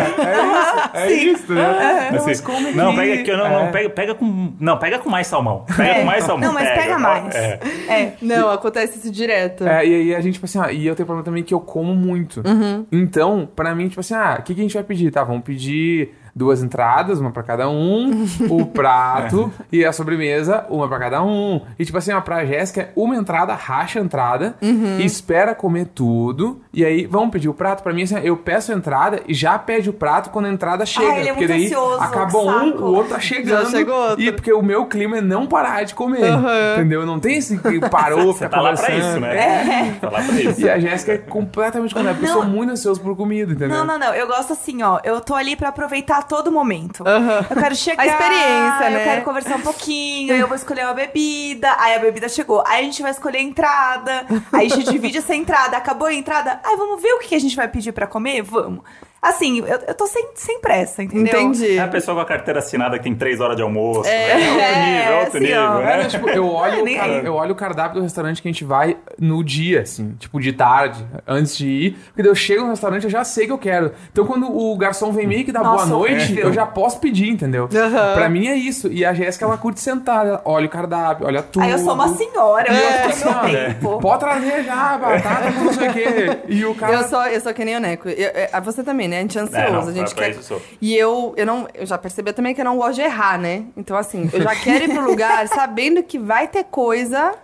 isso, é isso, né? Assim, Mas come não, aqui. pega aqui, não, É. não, pega, pega com. Não, pega com mais salmão. Pega É. com mais salmão. Não, mas pega mais. É. É. Não, acontece isso direto. É, e aí a gente, tipo assim, ah, e eu tenho problema também que eu como muito. Uhum. Então, pra mim, tipo assim, ah, o que, que a gente vai pedir? Tá, vamos pedir duas entradas, uma pra cada um, o prato e a sobremesa, uma pra cada um. E tipo assim, ó, pra Jéssica, uma entrada, racha a entrada, Uhum. espera comer tudo, e aí vamos pedir o prato. Pra mim, assim, eu peço a entrada e já pede o prato quando a entrada chega. ele é porque muito daí ansioso, acaba um, o outro tá chegando. Já chegou outro. E porque o meu clima é não parar de comer. Aham. Entendeu? Não tem esse que parou, Você fica tá lá pra isso, né? Tá lá pra isso. E a Jéssica é completamente contrária. porque Eu sou muito ansioso por comida, entendeu? Não, não, não. Eu gosto assim, ó. Eu tô ali pra aproveitar todo momento. Aham. Eu quero chegar. A experiência, né? Eu quero conversar um pouquinho. Eu vou escolher uma bebida. Aí a bebida chegou. Aí a gente vai escolher a entrada. Aí a gente divide essa entrada. Acabou a entrada. Aí vamos ver o que a gente vai pedir pra comer? Vamos. Assim, eu, eu tô sem, sem pressa, entendeu? Entendi. É a pessoa com a carteira assinada que tem três horas de almoço. É. É, outro nível, outro assim, ó. nível, É, né? tipo, eu olho, o car- aí. eu olho o cardápio do restaurante que a gente vai no dia, assim, tipo, de tarde, antes de ir. Porque eu chego no restaurante, eu já sei que eu quero. Então, quando o garçom vem meio que dá Nossa, boa noite, horrível. eu já posso pedir, entendeu? Aham. Pra mim é isso. E a Jéssica, ela curte sentar, ela olha o cardápio, olha tudo. Aí eu sou uma senhora. Eu É. do meu Assim, ó, tempo. Pode trazer já, batata não sei o quê. E o cara... Eu sou, eu sou que nem o Neco. Eu- eu- você também, né? A gente é ansioso. É, não, a gente pra- pra quer. isso eu. E eu, eu não. Eu já percebi também que eu não gosto de errar, né? Então, assim, eu já quero ir pro lugar sabendo que vai ter coisa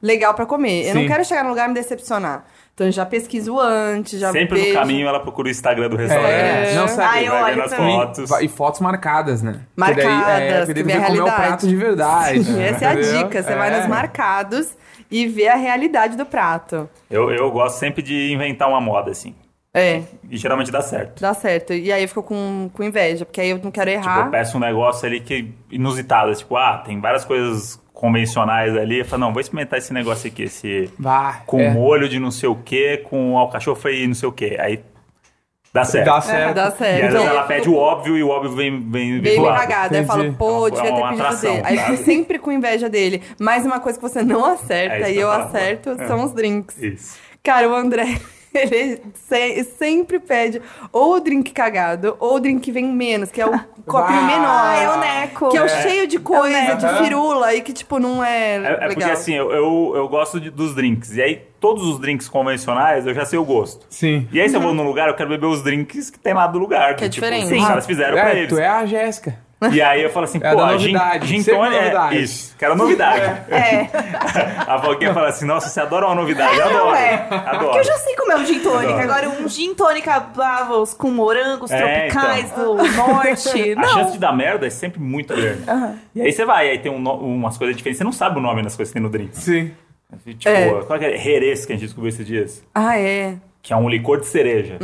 legal pra comer. Eu não Sim. quero chegar no lugar e me decepcionar. Então eu já pesquiso antes, já Sempre vejo. no caminho ela procura o Instagram do restaurante. É, não, sabe, vai olho vendo as fotos. E fotos marcadas, né? Marcadas, Porque daí, é, porque que daí você comer o prato de verdade. Essa é a dica. Você vai É. nos marcados e vê a realidade do prato. Eu, eu gosto sempre de inventar uma moda, assim. É, E geralmente dá certo. dá certo. E aí eu fico com, com inveja, porque aí eu não quero Tipo, errar. eu peço um negócio ali que inusitado. Tipo, ah, tem várias coisas convencionais ali. Eu falo, não, vou experimentar esse negócio aqui. Esse Bah, com é. molho de não sei o que, com alcachofre e não sei o que. Aí dá certo. Dá certo. Dá E às certo. vezes ela pede o óbvio e o óbvio vem, vem, Bem zoado. cagada. Aí eu falo, pô, É devia ter pedido atração, dele. Aí eu fico sempre com inveja dele. Mas uma coisa que você não acerta É e eu eu falo. acerto É. são os drinks. Isso. Cara, o André, ele se- sempre pede ou o drink cagado, ou o drink que vem menos, que é o copinho menor. Ah, é o Neco. Que é o É. cheio de coisa, É de firula, e que, tipo, não é, É, é porque assim, eu, eu, eu gosto de- dos drinks. E aí, todos os drinks convencionais, eu já sei o gosto. Sim. E aí, se eu vou num lugar, eu quero beber os drinks que tem lá do lugar. Que é tipo, diferente. que Os Sim. caras fizeram pra É, eles. tu é a Jéssica. E aí eu falo assim, É pô, a gin, novidade, gin tônica- novidade. É, isso, quero novidade. É. A Foquinha fala assim, nossa, você adora uma novidade. Eu adoro. Não é. Adoro. Porque eu já sei comer um gin tônica. Agora, um gin tônica bravos com morangos É, tropicais então. do norte. A Não. chance de dar merda é sempre muito grande. E aí você vai, aí tem um umas coisas diferentes. Você não sabe o nome das coisas que tem no drink. Sim. Tipo, É. qual que é? Jerez, que a gente descobriu esses dias. Ah, é. Que é um licor de cereja.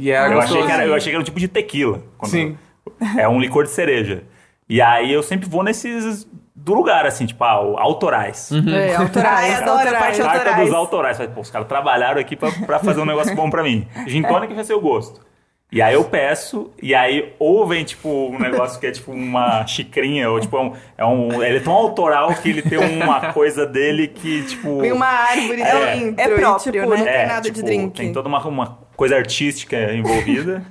E é Eu, achei que era, eu achei que era um tipo de tequila. Sim. É um licor de cereja. E aí eu sempre vou nesses do lugar, assim, tipo, ah, o- autorais. É, autorais, Ai, adoro a parte autorais. Carta autorais. dos autorais. Falei, Pô, os caras trabalharam aqui pra, pra fazer um negócio bom pra mim. Gin tônica vai ser o gosto. E aí eu peço, e aí ou vem, tipo, um negócio que é tipo uma xicrinha, ou tipo, é um, é um- Ele é tão autoral que ele tem uma coisa dele que, tipo... Tem uma árvore É. dentro. É e, próprio, tipo, né? não tem é, nada de tipo, drink. Tem toda uma, uma coisa artística envolvida.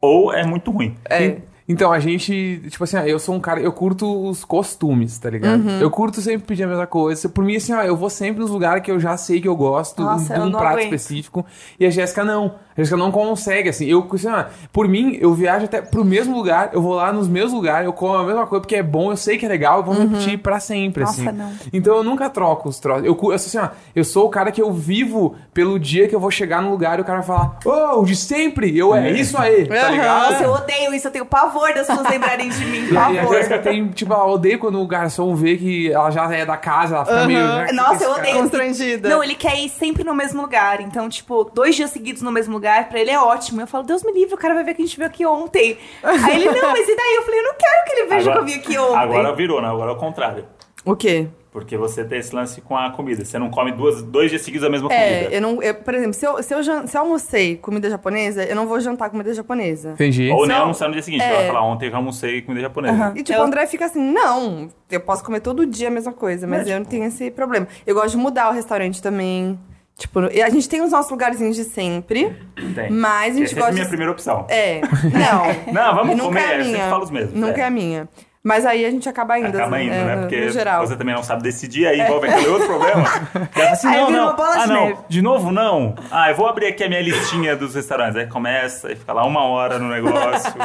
ou é muito ruim. É. Então, a gente, tipo assim, ó, eu sou um cara, eu curto os costumes, tá ligado? Uhum. Eu curto sempre pedir a mesma coisa. Por mim, assim, ó, eu vou sempre nos lugares que eu já sei que eu gosto, Nossa, de um prato aguento. específico. E a Jéssica não. A Jéssica não consegue, assim. Eu, assim, ó, por mim, eu viajo até pro mesmo lugar, eu vou lá nos mesmos lugares, eu como a mesma coisa porque é bom, eu sei que é legal, eu vou repetir pra sempre, Uhum. Nossa, assim. não. Então eu nunca troco os troços. Eu, eu, sou assim, ó, eu sou o cara que eu vivo pelo dia que eu vou chegar no lugar e o cara vai falar, ô, de sempre, eu é isso aí, tá ligado? Nossa, eu odeio isso, eu tenho pavor das pessoas lembrarem de mim. E Pavor. Jéssica tem, tipo, ela odeia quando o garçom vê que ela já é da casa, ela fica Aham. meio. né, Nossa, eu cara- odeio. Constrangida. Não, ele quer ir sempre no mesmo lugar. Então, tipo, dois dias seguidos no mesmo lugar, pra ele é ótimo. Eu falo, Deus me livre, o cara vai ver que a gente veio aqui ontem. Aí ele, não, mas e daí? Eu falei, eu não quero que ele veja que eu vim aqui ontem. agora virou, né? Agora é o contrário. O quê? Porque você tem esse lance com a comida. Você não come duas, dois dias seguidos a mesma É, comida. eu não. eu, por exemplo, se eu, se, eu, jan- se eu almocei comida japonesa, eu não vou jantar comida japonesa. Entendi. Ou nem Só- almoçar no dia seguinte. É. Ela vai falar, ontem eu já almocei comida japonesa. E tipo, Eu- o André fica assim, não, eu posso comer todo dia a mesma coisa, mas eu não tenho esse problema. Eu gosto de mudar o restaurante também. Tipo, a gente tem os nossos lugarzinhos de sempre, Tem. mas a gente Essa é a gosta minha de... primeira opção. É, não. Não, vamos nunca comer, é a eu sempre minha. falo os mesmos, Nunca é. é a minha. Mas aí a gente acaba indo, Acaba assim, indo, é, né? no- Porque no geral. você também não sabe decidir, aí envolve aquele outro problema. Assim, Aí não, não. bola ah, de não. De novo, não. Ah, eu vou abrir aqui a minha listinha dos restaurantes. Aí começa e fica lá uma hora no negócio.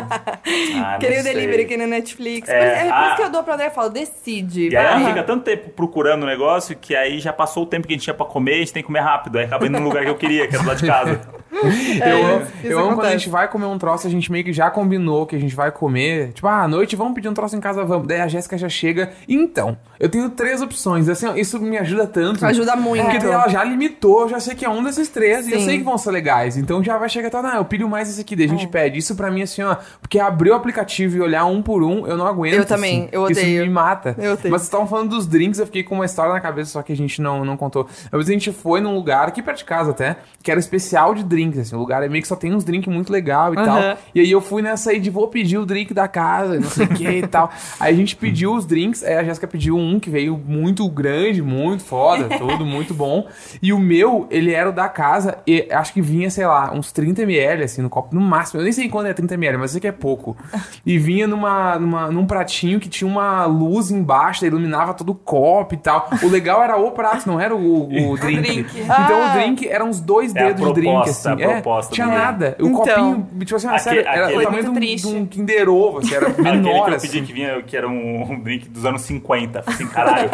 Ah, Queria o delivery aqui no Netflix. É, É, é por ah. isso que eu dou pro André e falo, decide. E aí fica tanto tempo procurando o negócio que aí já passou o tempo que a gente tinha pra comer, a gente tem que comer rápido. Aí acaba indo no lugar que eu queria, que era do lado de casa. eu amo, isso eu amo quando a gente vai comer um troço, a gente meio que já combinou que a gente vai comer. Tipo, ah, à noite vamos pedir um troço em casa, vamos. Daí a Jéssica já chega. Então, eu tenho três opções. Assim, ó, isso me ajuda tanto. Ajuda muito. Porque ela já limitou, eu já sei que é um desses três e eu Sim. sei que vão ser legais. Então já vai chegar e falar, não, eu pilho mais esse aqui, daí a gente pede. Isso pra mim, assim, ó, porque abrir o aplicativo e olhar um por um, eu não aguento. Eu também, assim. eu Isso odeio. me mata. Eu odeio. Mas vocês estavam falando dos drinks, eu fiquei com uma história na cabeça, só que a gente não, não contou. Uma vez a gente foi num lugar, aqui perto de casa até, que era especial de drinks, assim. O lugar é meio que só tem uns drinks muito legal e Aham. tal. E aí eu fui nessa aí de vou pedir o drink da casa, não sei o que e tal. Aí a gente pediu os drinks, aí a Jéssica pediu um que veio muito grande, muito foda, tudo muito bom. E o meu, ele era o da casa, e acho que vinha, sei lá, uns 30ml, assim, no copo, no máximo. Eu nem sei quanto é 30ml, mas eu sei que é pouco. E vinha numa, numa, num pratinho que tinha uma luz embaixo, iluminava todo o copo e tal. O legal era o prato, não era o, o drink. drink. Então Ah. o drink era uns dois É dedos de drink, assim. A é, proposta tinha nada. O Então. copinho, tipo assim, ah, Aque- sério, era aquele- o tamanho de um, Muito de triste. um Kinder Ovo, assim, era Aquele menor, que eu assim. pedi que vinha, que era um, um drink dos anos 50. Falei assim, caralho,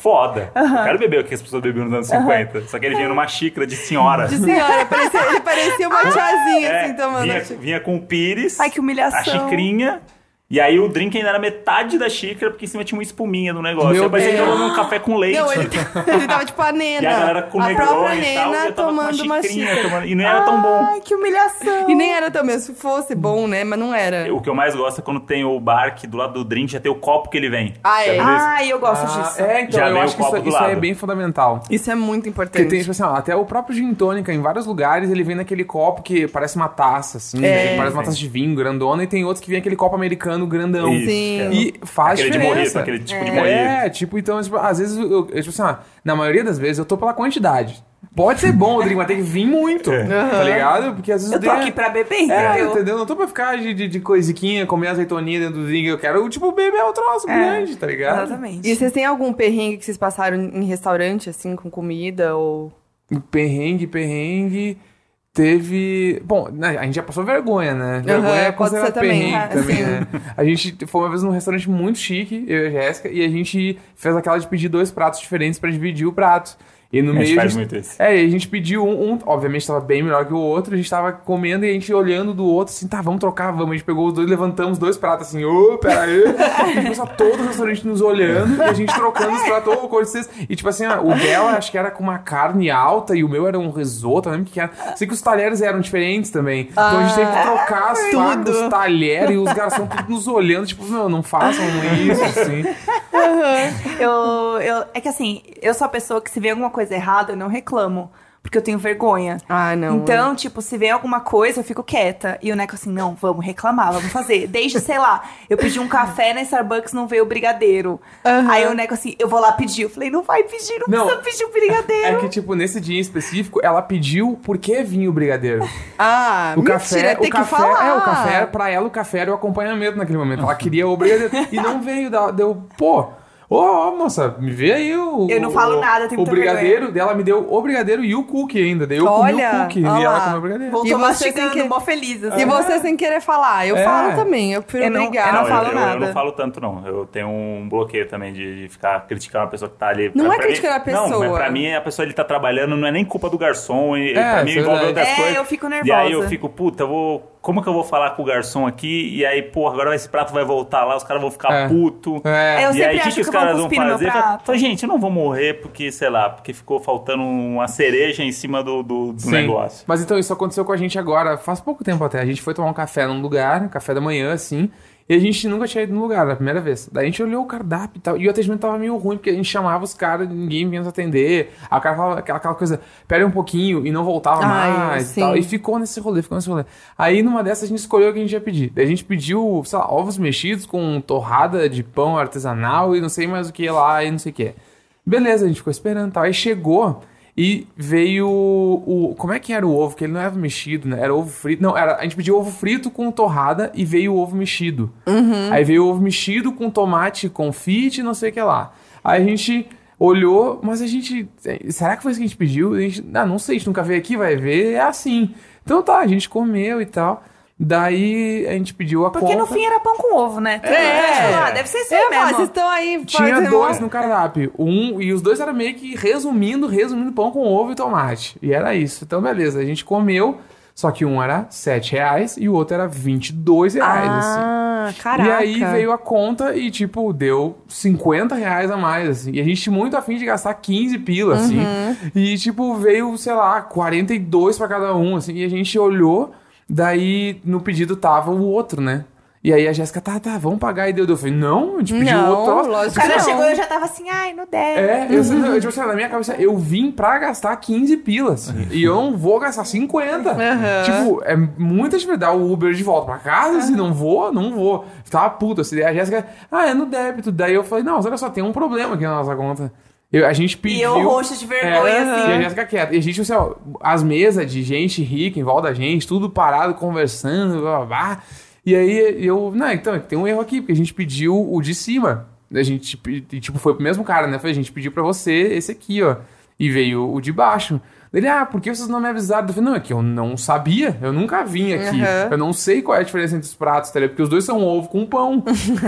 foda. Eu quero beber o que as pessoas bebiam nos anos 50. Só que ele vinha numa xícara de senhora. De senhora, parecia, ele parecia uma tiazinha, É, assim, tomando. vinha, vinha com o pires, Ai, que humilhação. a xicrinha, e aí o drink ainda era metade da xícara, porque em cima tinha uma espuminha do negócio. Meu eu parecia que um café com leite. Não, ele, ele tava tipo a Nena. E a galera com a própria e tal, e Nena tava tomando uma uma xícara. tomando, e não era tão bom. Ai, que humilhação. E nem era tão mesmo, se fosse bom, né? Mas não era. O que eu mais gosto é quando tem o bar que do lado do drink já tem o copo que ele vem. Ah, é. Ai, eu gosto Ah, disso. é, então, Já eu acho o que isso, copo do isso aí é bem fundamental. Isso é muito Porque importante. tem, tipo assim, ó, até o próprio gin tônica, em vários lugares, ele vem naquele copo que parece uma taça, assim, É. né? parece uma taça de vinho grandona, e tem outros que vem aquele copo americano grandão. Isso, Sim. é- E faz aquele de diferença. morrito, aquele tipo de É, morrito. tipo, então, tipo, às vezes, eu, eu, tipo assim, ó, na maioria das vezes eu tô pela quantidade. Pode ser bom o drink, mas tem que vir muito, É. tá ligado? Porque às vezes Eu tô aqui pra beber, É, entendeu? entendeu? Não tô pra ficar de, de, de coisiquinha, comer azeitoninha dentro do drink. Eu quero, tipo, beber um troço É, grande, tá ligado? Exatamente. E vocês têm algum perrengue que vocês passaram em restaurante, assim, com comida ou... Perrengue, perrengue. Teve. Bom, né, a gente já passou vergonha, né? Vergonha é considerado ser também, perrengue ah, também, sim. né? A gente foi uma vez num restaurante muito chique, eu e a Jéssica, e a gente fez aquela de pedir dois pratos diferentes pra dividir o prato. E no A gente meio. faz muito isso. É, e a gente pediu um, um, obviamente tava bem melhor que o outro, a gente tava comendo e a gente olhando do outro, assim, tá, vamos trocar, vamos. A gente pegou os dois, levantamos dois pratos, assim, ô, pera aí. e começou todo o restaurante nos olhando e a gente trocando os pratos, ô, licença. E tipo assim, o dela acho que era com uma carne alta e o meu era um risoto, eu lembro o que era. Sei que os talheres eram diferentes também. Então a gente teve que trocar as facas, os talheres e os garçons tudo nos olhando, tipo, não, não façam isso, assim. Eu, eu, é que assim, eu sou a pessoa que se vê alguma coisa errada, eu não reclamo. Porque eu tenho vergonha. Ah, não. Então, tipo, se vem alguma coisa, eu fico quieta. E o Neco assim, não, vamos reclamar, vamos fazer. Desde, sei lá, eu pedi um café na Starbucks, não veio o brigadeiro. Aham. Aí o Neco assim, eu vou lá pedir. Eu falei, não vai pedir, não, Não. precisa pedir o brigadeiro. É que, tipo, nesse dia em específico, ela pediu por que vinha o brigadeiro. Ah, O mentira, café, tem o café, que falar. é, o café, pra ela, o café era o acompanhamento naquele momento. Ela queria o brigadeiro. e não veio, deu, pô, ô, ó, moça, me vê aí o. Eu não falo o- nada, tenho O brigadeiro dela me deu o brigadeiro e o cookie ainda. Daí eu Olha, comi o cookie olha e ela comeu o brigadeiro. Voltou E você sem que- mó feliz. assim. E você sem querer falar. Eu É. falo também, eu prefiro Eu não- brigar. eu não eu, falo eu, nada. eu não falo tanto, não. Eu tenho um bloqueio também de, de ficar criticando a pessoa que tá ali. Não Pra- é pra criticar mim- a pessoa. Não, mas pra mim a pessoa ele tá trabalhando, não é nem culpa do garçom. E, É, pra mim é envolve outras É, coisas. eu fico E aí nervosa. eu fico, puta, eu vou. Como que eu vou falar com o garçom aqui? E aí, pô, agora esse prato vai voltar lá, os caras vão ficar É. puto. É. Eu e sempre aí, o que, acho que os caras vão cuspir no meu fazer? prato. Fala, gente, eu não vou morrer porque, sei lá, porque ficou faltando uma cereja em cima do, do, do Sim. negócio. Mas então isso aconteceu com a gente agora, faz pouco tempo até. A gente foi tomar um café num lugar, café da manhã, assim. E a gente nunca tinha ido no lugar, na primeira vez. Daí a gente olhou o cardápio e tal. E o atendimento tava meio ruim, porque a gente chamava os caras ninguém vinha nos atender. Aí o cara falava aquela, aquela coisa, pera um pouquinho, e não voltava Ai, mais sim. e tal. E ficou nesse rolê, ficou nesse rolê. Aí numa dessas a gente escolheu o que a gente ia pedir. Daí a gente pediu, sei lá, ovos mexidos com torrada de pão artesanal e não sei mais o que lá e não sei o que. Beleza, a gente ficou esperando e tal. Aí chegou e veio o. Como é que era o ovo? Que ele não era mexido, né? Era ovo frito. Não, era, a gente pediu ovo frito com torrada e veio o ovo mexido. Aí veio o ovo mexido com tomate, confite, não sei o que lá. Aí a gente olhou, mas a gente. Será que foi isso que a gente pediu? A gente, ah, não sei, a gente nunca veio aqui, vai ver. É assim. Então tá, a gente comeu e tal. Daí a gente pediu a Porque conta. no fim era pão com ovo, né? É. Ah, deve ser ia falar, mesmo. vocês estão aí Tinha dois no cardápio. Um, e os dois eram meio que resumindo, resumindo pão com ovo e tomate. E era isso. Então, beleza, a gente comeu. Só que um era 7 reais e o outro era 22 reais, assim. Ah, caraca. E aí veio a conta e, tipo, deu 50 reais a mais, assim. E a gente muito afim de gastar 15 pila, assim. Uhum. E, tipo, veio, sei lá, 42 pra cada um, assim. E a gente olhou, daí no pedido tava o outro, né? E aí a Jéssica, tá, tá, vamos pagar. E deu, eu falei, não, a gente pediu Não, outro lógico O cara Não. chegou e eu já tava assim, ai, não deve. É, eu, eu, tipo assim, na minha cabeça, eu vim pra gastar 15 pilas. e eu não vou gastar 50. Tipo, é muita diferença dar o Uber de volta pra casa. Se não vou, não vou. Tava puta. Assim, a Jéssica, ah, é no débito. Daí eu falei, não, olha só, tem um problema aqui na nossa conta. Eu, a gente pediu. E eu roxa de vergonha, É, assim. E a Jéssica quieta. E a gente, assim, ó, as mesas de gente rica em volta da gente, tudo parado, conversando, blá blá blá. E aí eu, não, então, tem um erro aqui, porque a gente pediu o de cima. A gente, tipo, foi pro mesmo cara, né? Foi, a gente pediu pra você esse aqui, ó. E veio o de baixo. Ele, ah, por que vocês não me avisaram? Eu falei, não, é que eu não sabia, eu nunca vim aqui. Aham. Eu não sei qual é a diferença entre os pratos, tá ligado? Porque os dois são ovo com pão.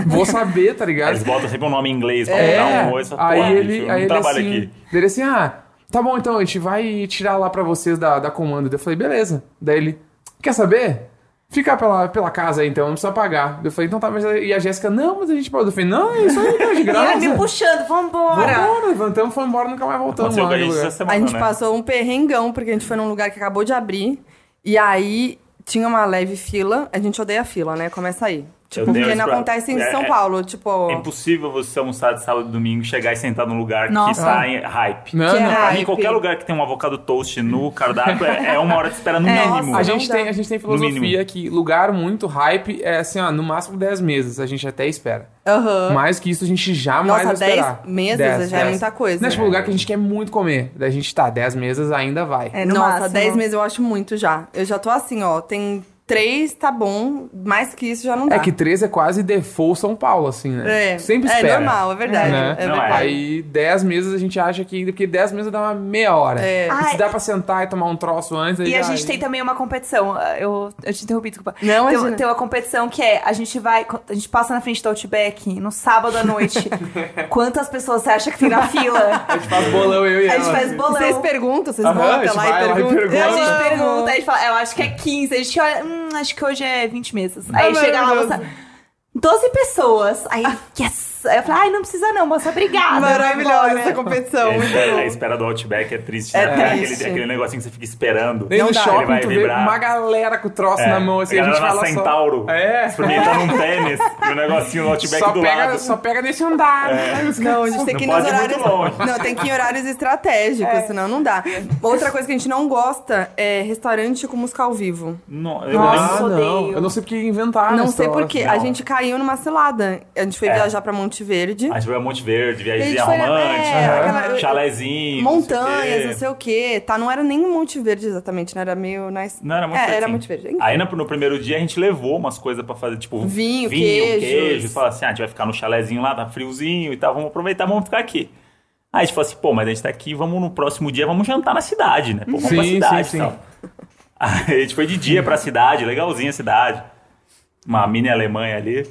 Vou saber, tá ligado? Eles botam sempre um nome em inglês pra É, dar um oi. Só, aí porra, ele, aí ele assim, aqui. ele assim, ah, tá bom então, a gente vai tirar lá pra vocês da, da comanda. Daí Eu falei, beleza. Daí ele, quer saber? Fica pela, pela casa aí então, não precisa pagar. Eu falei, então tá, mas... E a Jéssica, não, mas a gente pode. Eu falei, não, isso aí tá de E ele graça. me puxando, vambora. Vambora, levantamos, foi embora, nunca mais voltamos lá. a semana, A gente né? passou um perrengão, porque a gente foi num lugar que acabou de abrir. E aí tinha uma leve fila. A gente odeia fila, né? Começa aí. Tipo, porque não pra- acontece em é- São é- Paulo. Tipo. É impossível você almoçar de sábado e domingo, chegar e sentar num lugar que Nossa. está em hype. Não, Que é não. Pra mim, qualquer lugar que tem um avocado toast no cardápio é, é uma hora de espera no É, mínimo. A gente, tem, a gente tem filosofia que lugar muito hype é assim, ó, no máximo 10 meses. A gente até espera. Aham. Mais que isso a gente jamais Nossa, vai esperar. 10 meses já é muita coisa. Não é tipo lugar que a gente quer muito comer. Daí a gente tá, 10 meses ainda vai. É, no Nossa, máximo. 10 meses eu acho muito já. Eu já tô assim, ó. Tem três, tá bom. Mais que isso já não dá. É que 13 é quase default São Paulo, assim, né? É, Sempre é espera. normal, é verdade. Né? É Não, verdade. Aí 10 meses a gente acha que porque 10 meses dá uma meia hora. É. Se dá pra sentar e tomar um troço antes, aí E a já- gente tem também uma competição. Eu, eu te interrompi, desculpa. Não, tem, imagina. tem uma competição que é: a gente vai. A gente passa na frente do Outback no sábado à noite. Quantas pessoas você acha que tem na fila? A gente faz bolão, eu e A ela. gente faz bolão. Vocês perguntam, vocês a até gente lá e lá e perguntam. pergunta. A gente pergunta, a gente fala, eu acho que é 15. A gente olha, hum, acho que hoje é 20 meses. Aí Ah, chega lá, moça, 12 pessoas. Aí, yes! Aí eu falei, ai, não precisa não, moça, obrigada. Maravilhosa essa competição. a, muito espera, bom. a espera do Outback é triste, É né? triste. Aquele, aquele negocinho que você fica esperando. Nem no dá. Ele shopping, vai tu vê vibrar. uma galera com o troço É, na mão, assim, a, galera gente na fala Centauro, só... É. experimentando um tênis e o negocinho no Outback Só do pega, lado. só pega nesse andar. Aí os Não, a gente tem que ir nos horários. muito longe. Não, tem que ir em horários estratégicos, senão não dá. Outra coisa que a gente não gosta é restaurante com música ao vivo. Não, eu Nossa, não. Eu não sei porque inventaram não sei não. A gente caiu numa cilada. A gente foi É. viajar pra Monte Verde. A gente foi a Monte Verde, viagemzinha romântica, é, aquela- chalezinho. Montanhas, não não sei o quê. Tá, não era nem Monte Verde exatamente, né? Era meio na... Não, era Monte é, Verde. era sim. Monte Verde. Enfim. Aí no, no primeiro dia a gente levou umas coisas pra fazer, tipo Vinho, vinho queijos. queijo. Fala assim, ah, a gente vai ficar no chalezinho lá, tá friozinho e tal, vamos aproveitar, vamos ficar aqui. Aí a gente falou assim, pô, mas a gente tá aqui, vamos no próximo dia, vamos jantar na cidade, né? Pô, vamos pra Sim, cidade sim, e tal. Aí a gente foi de dia pra cidade, legalzinha a cidade. Uma mini Alemanha ali.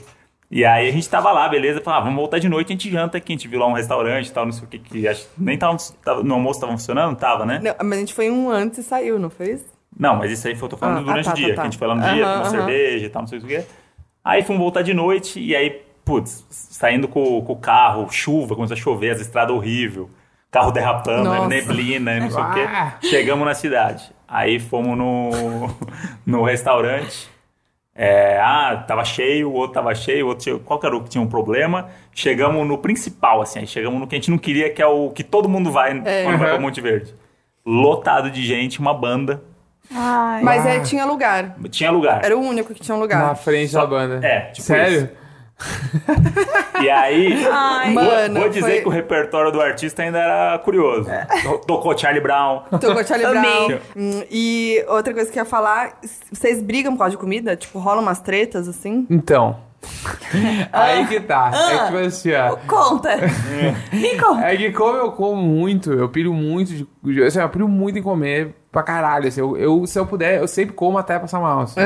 E aí a gente tava lá, beleza? Falei, ah, vamos voltar de noite, a gente janta aqui. A gente viu lá um restaurante e tal, não sei o que. que acho, nem tava, tava- no almoço tava funcionando? Tava, né? Não, mas a gente foi um antes e saiu, não foi isso? Não, mas isso aí foi, eu tô falando Ah, durante ah, tá, o dia, tá, que a gente tá. foi lá no dia, Aham, tomou cerveja e tal, não sei o que. Aí fomos voltar de noite e aí, putz, saindo com, com o carro, chuva, começou a chover, as estradas horrível, carro derrapando, Nossa. neblina, não sei o Ah. que. Chegamos na cidade. Aí fomos no, no restaurante. É, ah, tava cheio, o outro tava cheio, o outro tinha, qual que era o que tinha um problema? Chegamos no principal, assim, aí chegamos no que a gente não queria, que é o que todo mundo vai É. quando vai pra Uhum. Monte Verde. Lotado de gente, uma banda. Ai. Mas é, tinha lugar. Tinha lugar. Era o único que tinha um lugar. Na frente da banda. É, tipo Sério? isso. E aí, Ai. vou, Mano, vou dizer foi- que o repertório do artista ainda era curioso. Tocou Charlie Brown. Tocou Charlie. Brown. Hum, E outra coisa que eu ia falar, vocês brigam por causa de comida? Tipo, rolam umas tretas, assim? Então. Aí que tá. É que tipo assim, ó. Conta. Me conta. É que como eu como muito, eu piro muito de. Assim, eu piro muito em comer pra caralho. Assim, eu, eu, se eu puder, eu sempre como até passar mal. Assim.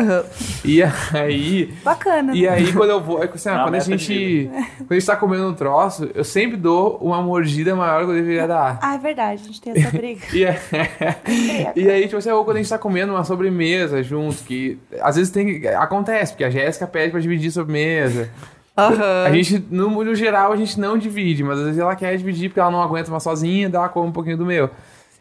E aí. Bacana. E aí, quando eu vou. É que, assim, Uma quando a gente. Quando a gente tá comendo um troço, eu sempre dou uma mordida maior do que eu deveria dar. Ah, é verdade, a gente tem essa briga. E, é- e aí, tipo assim, ou quando a gente tá comendo uma sobremesa junto, que às vezes tem. Acontece, porque a Jéssica pede pra dividir sobremesa. Aham. A gente, no, no geral, a gente não divide, mas às vezes ela quer dividir porque ela não aguenta uma sozinha, dá come um pouquinho do meu.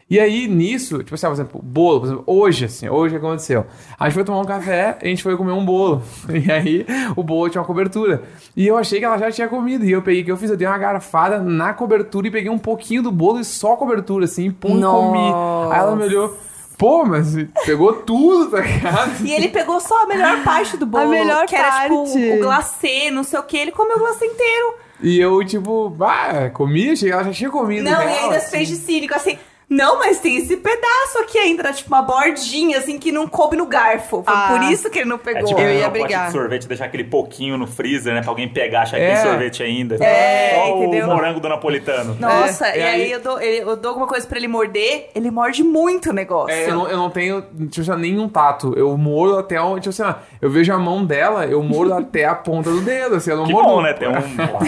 E aí, nisso, tipo assim, por exemplo, bolo, por exemplo, hoje, assim, hoje o que aconteceu? A gente foi tomar um café, a gente foi comer um bolo. E aí, o bolo tinha uma cobertura. E eu achei que ela já tinha comido. E eu peguei, o que eu fiz? Eu dei uma garfada na cobertura e peguei um pouquinho do bolo e só a cobertura, assim, pum, e comi. Aí ela me olhou, pô, mas pegou tudo, tá ligado? E ele pegou só a melhor parte do bolo. A melhor que era, parte. tipo, o glacê, não sei o que. Ele comeu o glacê inteiro. E eu, tipo, ah, comi, achei que ela já tinha comido. Não, e real, ainda assim. fez de cínico, assim... Não, mas tem esse pedaço aqui ainda, era tipo uma bordinha, assim, que não coube no garfo. Foi Ah. por isso que ele não É pegou. tipo Eu ia brigar. de sorvete, deixar aquele pouquinho no freezer, né? Pra alguém pegar, achar que É. tem sorvete ainda. É, Só entendeu? o morango do napolitano. Nossa, É, e e aí, aí- eu, dou, ele- eu dou alguma coisa pra ele morder, ele morde muito o negócio. É, eu não, eu não tenho, tipo assim, nenhum tato. Eu mordo até onde, tipo assim, ó, eu vejo a mão dela, eu mordo até a ponta do dedo, assim, eu não Que mordo. bom, né? Tem um,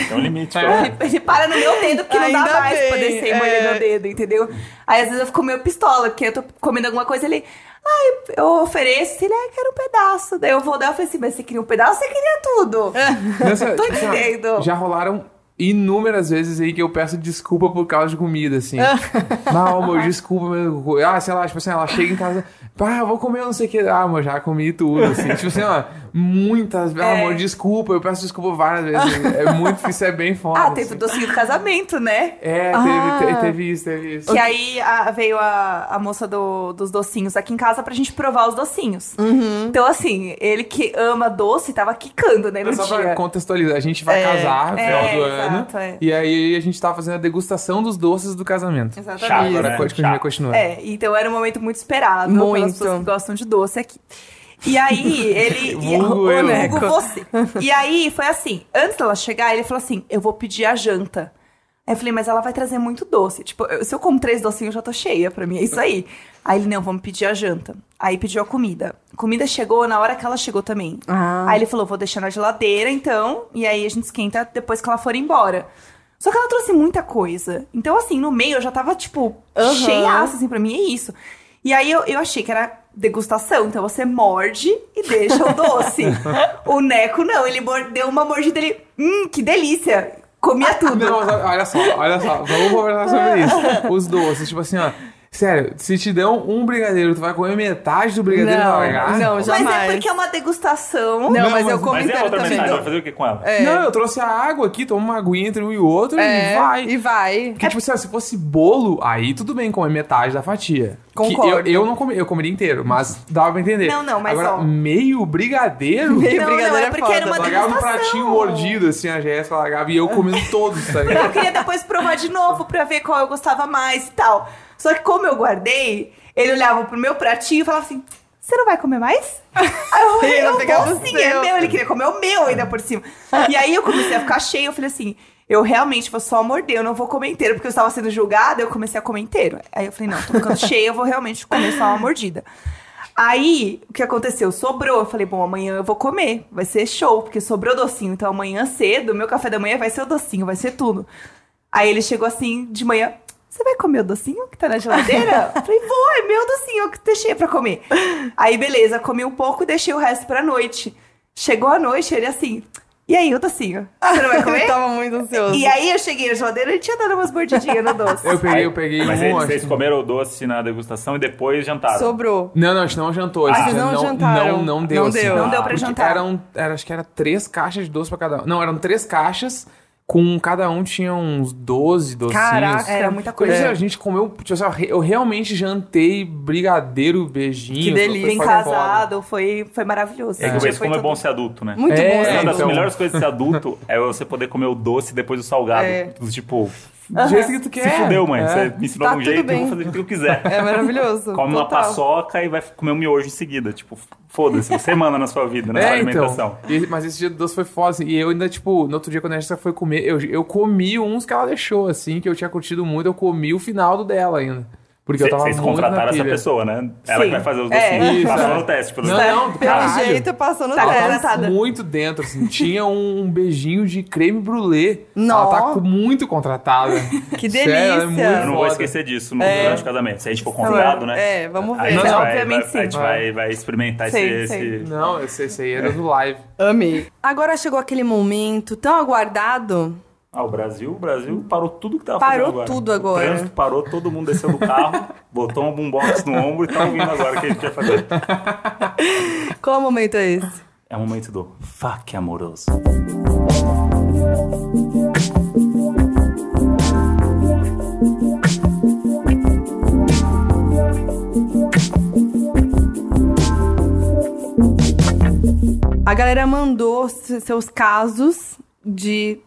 tem um limite. pra- Ele, ele para no meu dedo porque não dá Ainda mais pra bem, descer e morder é. meu dedo, entendeu? Aí às vezes eu fico meio pistola, porque eu tô comendo alguma coisa ele. Ai, eu ofereço, ele, ai, quero um pedaço. Daí eu vou dar, eu falei assim, mas você queria um pedaço? Você queria tudo. Nessa- Tô assim, entendendo. já rolaram inúmeras vezes aí que eu peço desculpa por causa de comida, assim. não, amor, desculpa, meu. Ah, sei lá, tipo assim, ela chega em casa, pá, vou comer não sei o que. Ah, amor, já comi tudo, assim. tipo assim, ó, muitas vezes, É. amor, desculpa, eu peço desculpa várias vezes. É muito difícil, é bem foda. Ah, teve o assim. docinho do casamento, né? É, Ah. teve, te- teve isso, teve isso. Que aí a- veio a, a moça do- dos docinhos aqui em casa pra gente provar os docinhos. Então, assim, ele que ama doce tava quicando, né, no Só pra dia. contextualizar, a gente vai É, casar no é, final do ano. Exato, é. E aí a gente tá fazendo a degustação dos doces do casamento. Exatamente. Chato, Agora né? pode continuar, Chato. continua. É, então era um momento muito esperado Muito. pelas pessoas que gostam de doce aqui. E aí, ele. e- Vulgo o eu. Neco, você. E aí, foi assim: antes dela chegar, ele falou assim: eu vou pedir a janta. Aí eu falei, mas ela vai trazer muito doce. Tipo, eu- se eu como três docinhos, eu já tô cheia pra mim, é isso aí. Aí ele, não, vamos pedir a janta. Aí pediu a comida. Comida chegou na hora que ela chegou também. Ah. Aí ele falou, vou deixar na geladeira, então, e aí a gente esquenta depois que ela for embora. Só que ela trouxe muita coisa. Então, assim, no meio eu já tava, tipo, Aham. cheiaça, assim, pra mim, é isso. E aí eu, eu achei que era degustação, então você morde e deixa o doce. o Neco não, ele mordeu uma mordida, ele, hum, que delícia. Comia tudo. Não, mas olha só, olha só, vamos conversar sobre isso. Os doces, tipo assim, ó. Sério, se te dão um brigadeiro, tu vai comer metade do brigadeiro Não, largar? não, Mas jamais. é porque é uma degustação. Não, Não, mas, eu mas- como Mas é inteiro outra também. metade, vai fazer o que com ela? É. Não, eu trouxe a água aqui, toma uma aguinha entre um e o outro É, e vai. E vai. Porque, tipo assim, se fosse bolo, aí tudo bem comer metade da fatia. Que Concordo. eu, eu não comi, eu comeria inteiro, mas dava pra entender. Não, não, mas Agora, ó. meio brigadeiro. Meio Não, brigadeiro não, é é porque era foda. uma Largava no degustação. pratinho mordido, assim, a Jéssica largava e eu comendo todos, tá ligado? Eu queria depois provar de novo pra ver qual eu gostava mais e tal. Só que como eu guardei, ele olhava pro meu pratinho e falava assim: Você não vai comer mais? Aí eu, Ele eu vou sim, é meu. Ele queria comer o meu ainda por cima. E aí eu comecei a ficar cheia, eu falei assim. Eu realmente vou só morder, eu não vou comer inteiro, porque eu estava sendo julgada, eu comecei a comer inteiro. Aí eu falei, não, tô ficando cheia, eu vou realmente comer só uma mordida. Aí, o que aconteceu? Sobrou. Eu falei, bom, amanhã eu vou comer. Vai ser show, porque sobrou docinho. Então amanhã cedo, meu café da manhã vai ser o docinho, vai ser tudo. Aí ele chegou assim, de manhã, você vai comer o docinho que tá na geladeira? Eu falei, vou, é meu docinho que eu deixei pra comer. Aí, beleza, comi um pouco e deixei o resto pra noite. Chegou a noite, ele assim, e aí, o docinho? Você não vai comer? tava muito ansioso. E aí eu cheguei na geladeira e tinha dado umas mordidinhas no doce. Eu peguei, eu peguei Mas um. eles, acho vocês comeram o doce na degustação e depois jantaram. Sobrou. Não, não, a gente não jantou. A Ah, gente vocês não não, jantaram. Não, não deu. Não assim. deu. Não deu pra jantar. Eram, era, acho que era três caixas de doce pra cada um. Não, eram três caixas. Com cada um tinha uns 12 docinhos. Caraca, Era muita Coisa assim, a gente comeu. Tipo, assim, eu re- eu realmente jantei brigadeiro, beijinho. Que delícia. Bem casado, foi, foi maravilhoso. É que Foi esse como é tudo. bom ser adulto, né? Muito É, bom. Uma das então. melhores coisas de ser adulto é você poder comer o doce depois do salgado. É. Tipo, Do jeito que tu quer. se fudeu, mãe. É. Você me ensinou Tá de um jeito, eu bem. vou fazer o que eu quiser. É maravilhoso. Come uma Total. paçoca e vai comer um miojo em seguida. Tipo, foda-se, você manda na sua vida, na sua É, alimentação. então. E- mas esse dia do doce foi foda, assim. E eu ainda, tipo, no outro dia, quando a gente foi comer, eu, eu comi uns que ela deixou, assim, que eu tinha curtido muito. Eu comi o final do dela ainda. Porque eu tava Vocês contrataram essa pessoa, né? Ela que Sim. vai fazer os É. docinhos. Isso, Passou é. no teste, pelo Não, menos. não, Pelo caralho. jeito, passou no Tá Ela teste. tava contratada. muito dentro, assim. Tinha um, um beijinho de creme brulee. Nó. Ela tá com- muito contratada. Que Sério, ela é delícia. muito Eu não vou esquecer disso no É. durante o casamento. Se a gente for convidado, né? É, vamos ver. a gente Não, vai, obviamente vai- a gente sim. vai, vai experimentar Sei, esse, sei. esse- Não, esse, esse aí era do live. Amei. Agora chegou aquele momento tão aguardado. Ah, o Brasil, o Brasil parou tudo que tava Parou fazendo agora. tudo agora. O trânsito parou, todo mundo desceu do carro, botou um boombox no ombro e tá ouvindo agora o que a gente vai fazer. Qual momento é esse? É o momento do fuck amoroso. A galera mandou se- seus casos de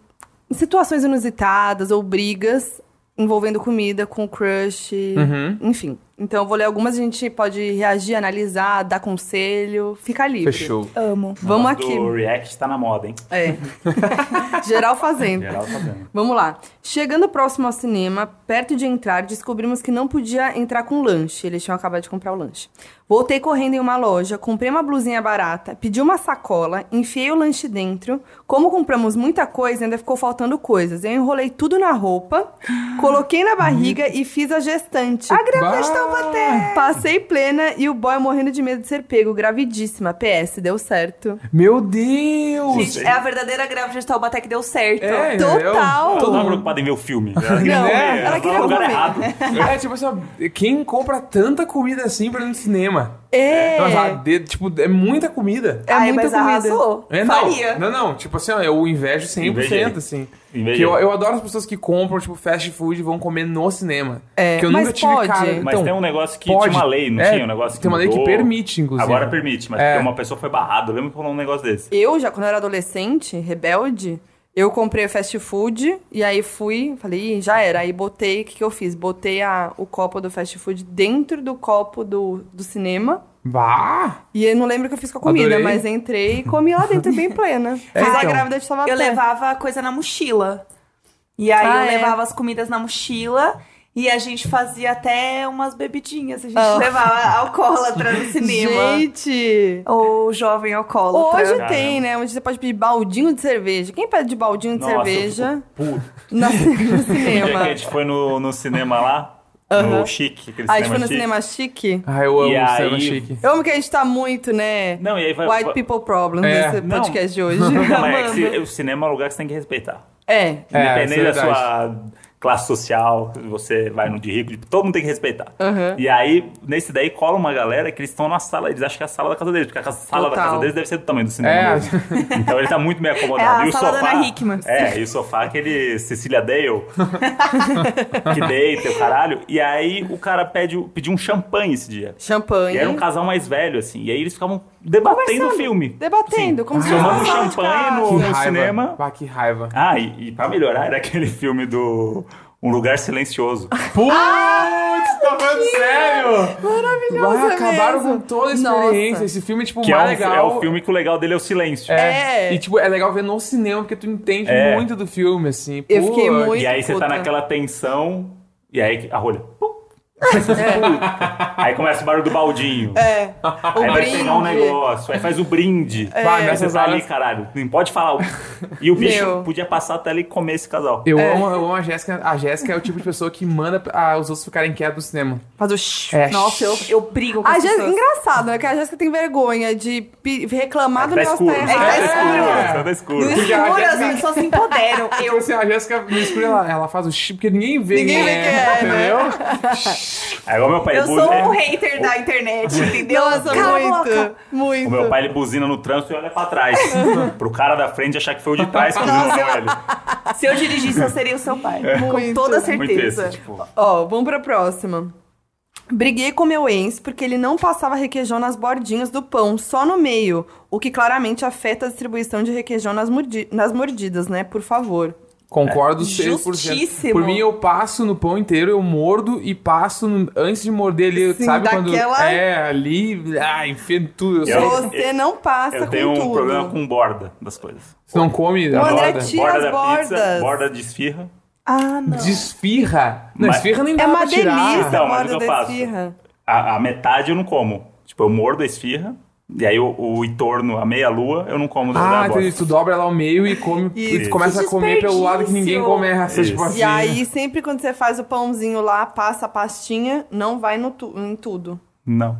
situações inusitadas ou brigas envolvendo comida com crush, Uhum. enfim. Então eu vou ler algumas, a gente pode reagir, analisar, dar conselho, fica livre. Fechou. Amo. Vamos O aqui. Do React tá na moda, hein? É. Geral fazendo. Geral vendo. Vamos lá. Chegando próximo ao cinema, perto de entrar, descobrimos que não podia entrar com lanche. Eles tinham acabado de comprar o lanche. Voltei correndo em uma loja, comprei uma blusinha barata, pedi uma sacola, enfiei o lanche dentro. Como compramos muita coisa, ainda ficou faltando coisas. Eu enrolei tudo na roupa, coloquei na barriga e fiz a gestante. A grávida de Bah! Taubaté. Passei plena e o boy morrendo de medo de ser pego, gravidíssima. PS, deu certo. Meu Deus! Gente, é a verdadeira grávida de Taubaté que deu certo. É, Total. Eu tava preocupado em ver o filme. Ela Não, queria comer, ela ela queria comer. É, tipo assim, quem compra tanta comida assim pra ir no cinema? É. Nossa, de- tipo, é muita comida. É Ai, muita mas comida. arrasou. É, não, Faria. não, não, tipo assim, ó, eu invejo 100%, Invejei. assim. Invejei. Que eu, eu adoro as pessoas que compram, tipo, fast food e vão comer no cinema. É, que eu mas nunca tive pode. cara. Mas então, tem um negócio que pode. tinha uma lei, não É, tinha um negócio que tem uma lei que mudou. permite, inclusive. Agora permite, mas É. porque uma pessoa foi barrada. Eu lembro que rolou um negócio desse. Eu, já quando eu era adolescente, rebelde, eu comprei fast food e aí fui, falei, Ih, já era. Aí botei, o que, que eu fiz? Botei a, o copo do fast food dentro do copo do, do cinema. Bah! E eu não lembro o que eu fiz com a comida, Adorei. mas entrei e comi lá dentro bem plena. É, a então. grávida de Taubaté. Eu levava coisa na mochila. E aí Ah, eu é? levava as comidas na mochila e a gente fazia até umas bebidinhas. A gente Oh. levava alcoólatra no cinema. Gente! Ou jovem alcoólatra. Hoje Caramba. tem, né? Onde você pode pedir baldinho de cerveja. Quem pede de baldinho de Nossa, cerveja na- no No dia que a cinema? gente foi no, no cinema lá, Aham. no Chique, aquele Ah, a gente cinema foi no chique. cinema chique. Ah, eu amo E o cinema aí- chique. Eu amo que a gente tá muito, né? Não, e aí vai... White vai- people problem É, nesse não. podcast de hoje. Não, mas é que o cinema é um lugar que você tem que respeitar. É. É, Independente isso é da sua classe social, você vai no de rico, todo mundo tem que respeitar. Aham. E aí, nesse daí, cola uma galera que eles estão na sala, eles acham que é a sala da casa deles, porque a sala da Total. casa deles deve ser do tamanho do cinema. É. mesmo. Então ele tá muito bem acomodado. É e o da sofá. É, e o sofá, aquele Cecília Dale, que deita o caralho. E aí o cara pede, pediu um champanhe esse dia. Champanhe. E era um casal mais velho, assim. E aí eles ficavam debatendo o filme. Debatendo, como se tomando fosse de champanhe no- no cinema. Ah, que raiva. Ah, e, e pra melhorar, era aquele filme do Um Lugar Silencioso. Putz, tá falando sério? Maravilhoso Ah, acabaram mesmo. com toda a experiência. Nossa. Esse filme, tipo, Que é, mais um, legal. é o filme que o legal dele é o silêncio. É. É. E, tipo, é legal ver no cinema, porque tu entende É. muito do filme, assim. Eu Pô, fiquei muito- E aí você tá puta. naquela tensão, e aí a rolha. pum. Puta. Aí começa o barulho do baldinho. É. Aí O vai pegar um brinde. negócio, aí faz o brinde. Vai, Aí você tá ali, horas- caralho. Não pode falar. o- E o bicho Meu. podia passar até ali e comer esse casal. Eu, É. amo, eu amo a Jéssica. A Jéssica é o tipo de pessoa que manda ah, os outros ficarem quietos no cinema. Faz o shh. É. Nossa, eu, eu brigo com A as Jéssica, pessoas. engraçado, né? Que a Jéssica tem vergonha de reclamar do Tá negócio escuro. tá Tá. É, escuro. Tá No escuro. Porque a escuro, as Jéssica- pessoas se empoderam. Tipo Eu, assim, a Jéssica no escuro, ela, ela faz o chip porque ninguém vê Ninguém vê é, quem é, entendeu? Aí igual meu pai eu buzina- sou um hater da internet, entendeu? Nossa, muito. boca. Muito. O meu pai ele buzina no trânsito e olha pra trás. pro cara da frente achar que foi o de trás que buzinou ele. Se eu dirigisse, eu seria o seu pai. Com Muito. toda Muito esse, certeza. tipo. Ó, vamos pra próxima. Briguei com meu ex porque ele não passava requeijão nas bordinhas do pão, só no meio, o que claramente afeta a distribuição de requeijão nas, mordi- nas mordidas, né? Por favor. Concordo 100%. Justíssimo. Por mim, eu passo no pão inteiro, eu mordo e passo no- antes de morder ali, Sim, sabe quando... daquela- É, ali, ah, enfia em tudo. Eu Eu-. Você não passa Eu com tenho um problema com borda das coisas. Você não come O a André borda? tira borda as da bordas. pizza, borda de esfirra. Ah, não. Desfirra. Não, Mas- esfirra nem dá É uma pra tirar. delícia Então, a mas o borda que eu da faço? esfirra. A, a metade eu não como. Tipo, eu mordo a esfirra, e aí o, o entorno, a meia-lua, eu não como da Ah, entendi. Tu dobra ela ao meio e come. E tu Isso. começa a comer pelo lado que ninguém. Isso. Tipo assim. E aí, sempre quando você faz o pãozinho lá, passa a pastinha, não vai no tu- em tudo. Não.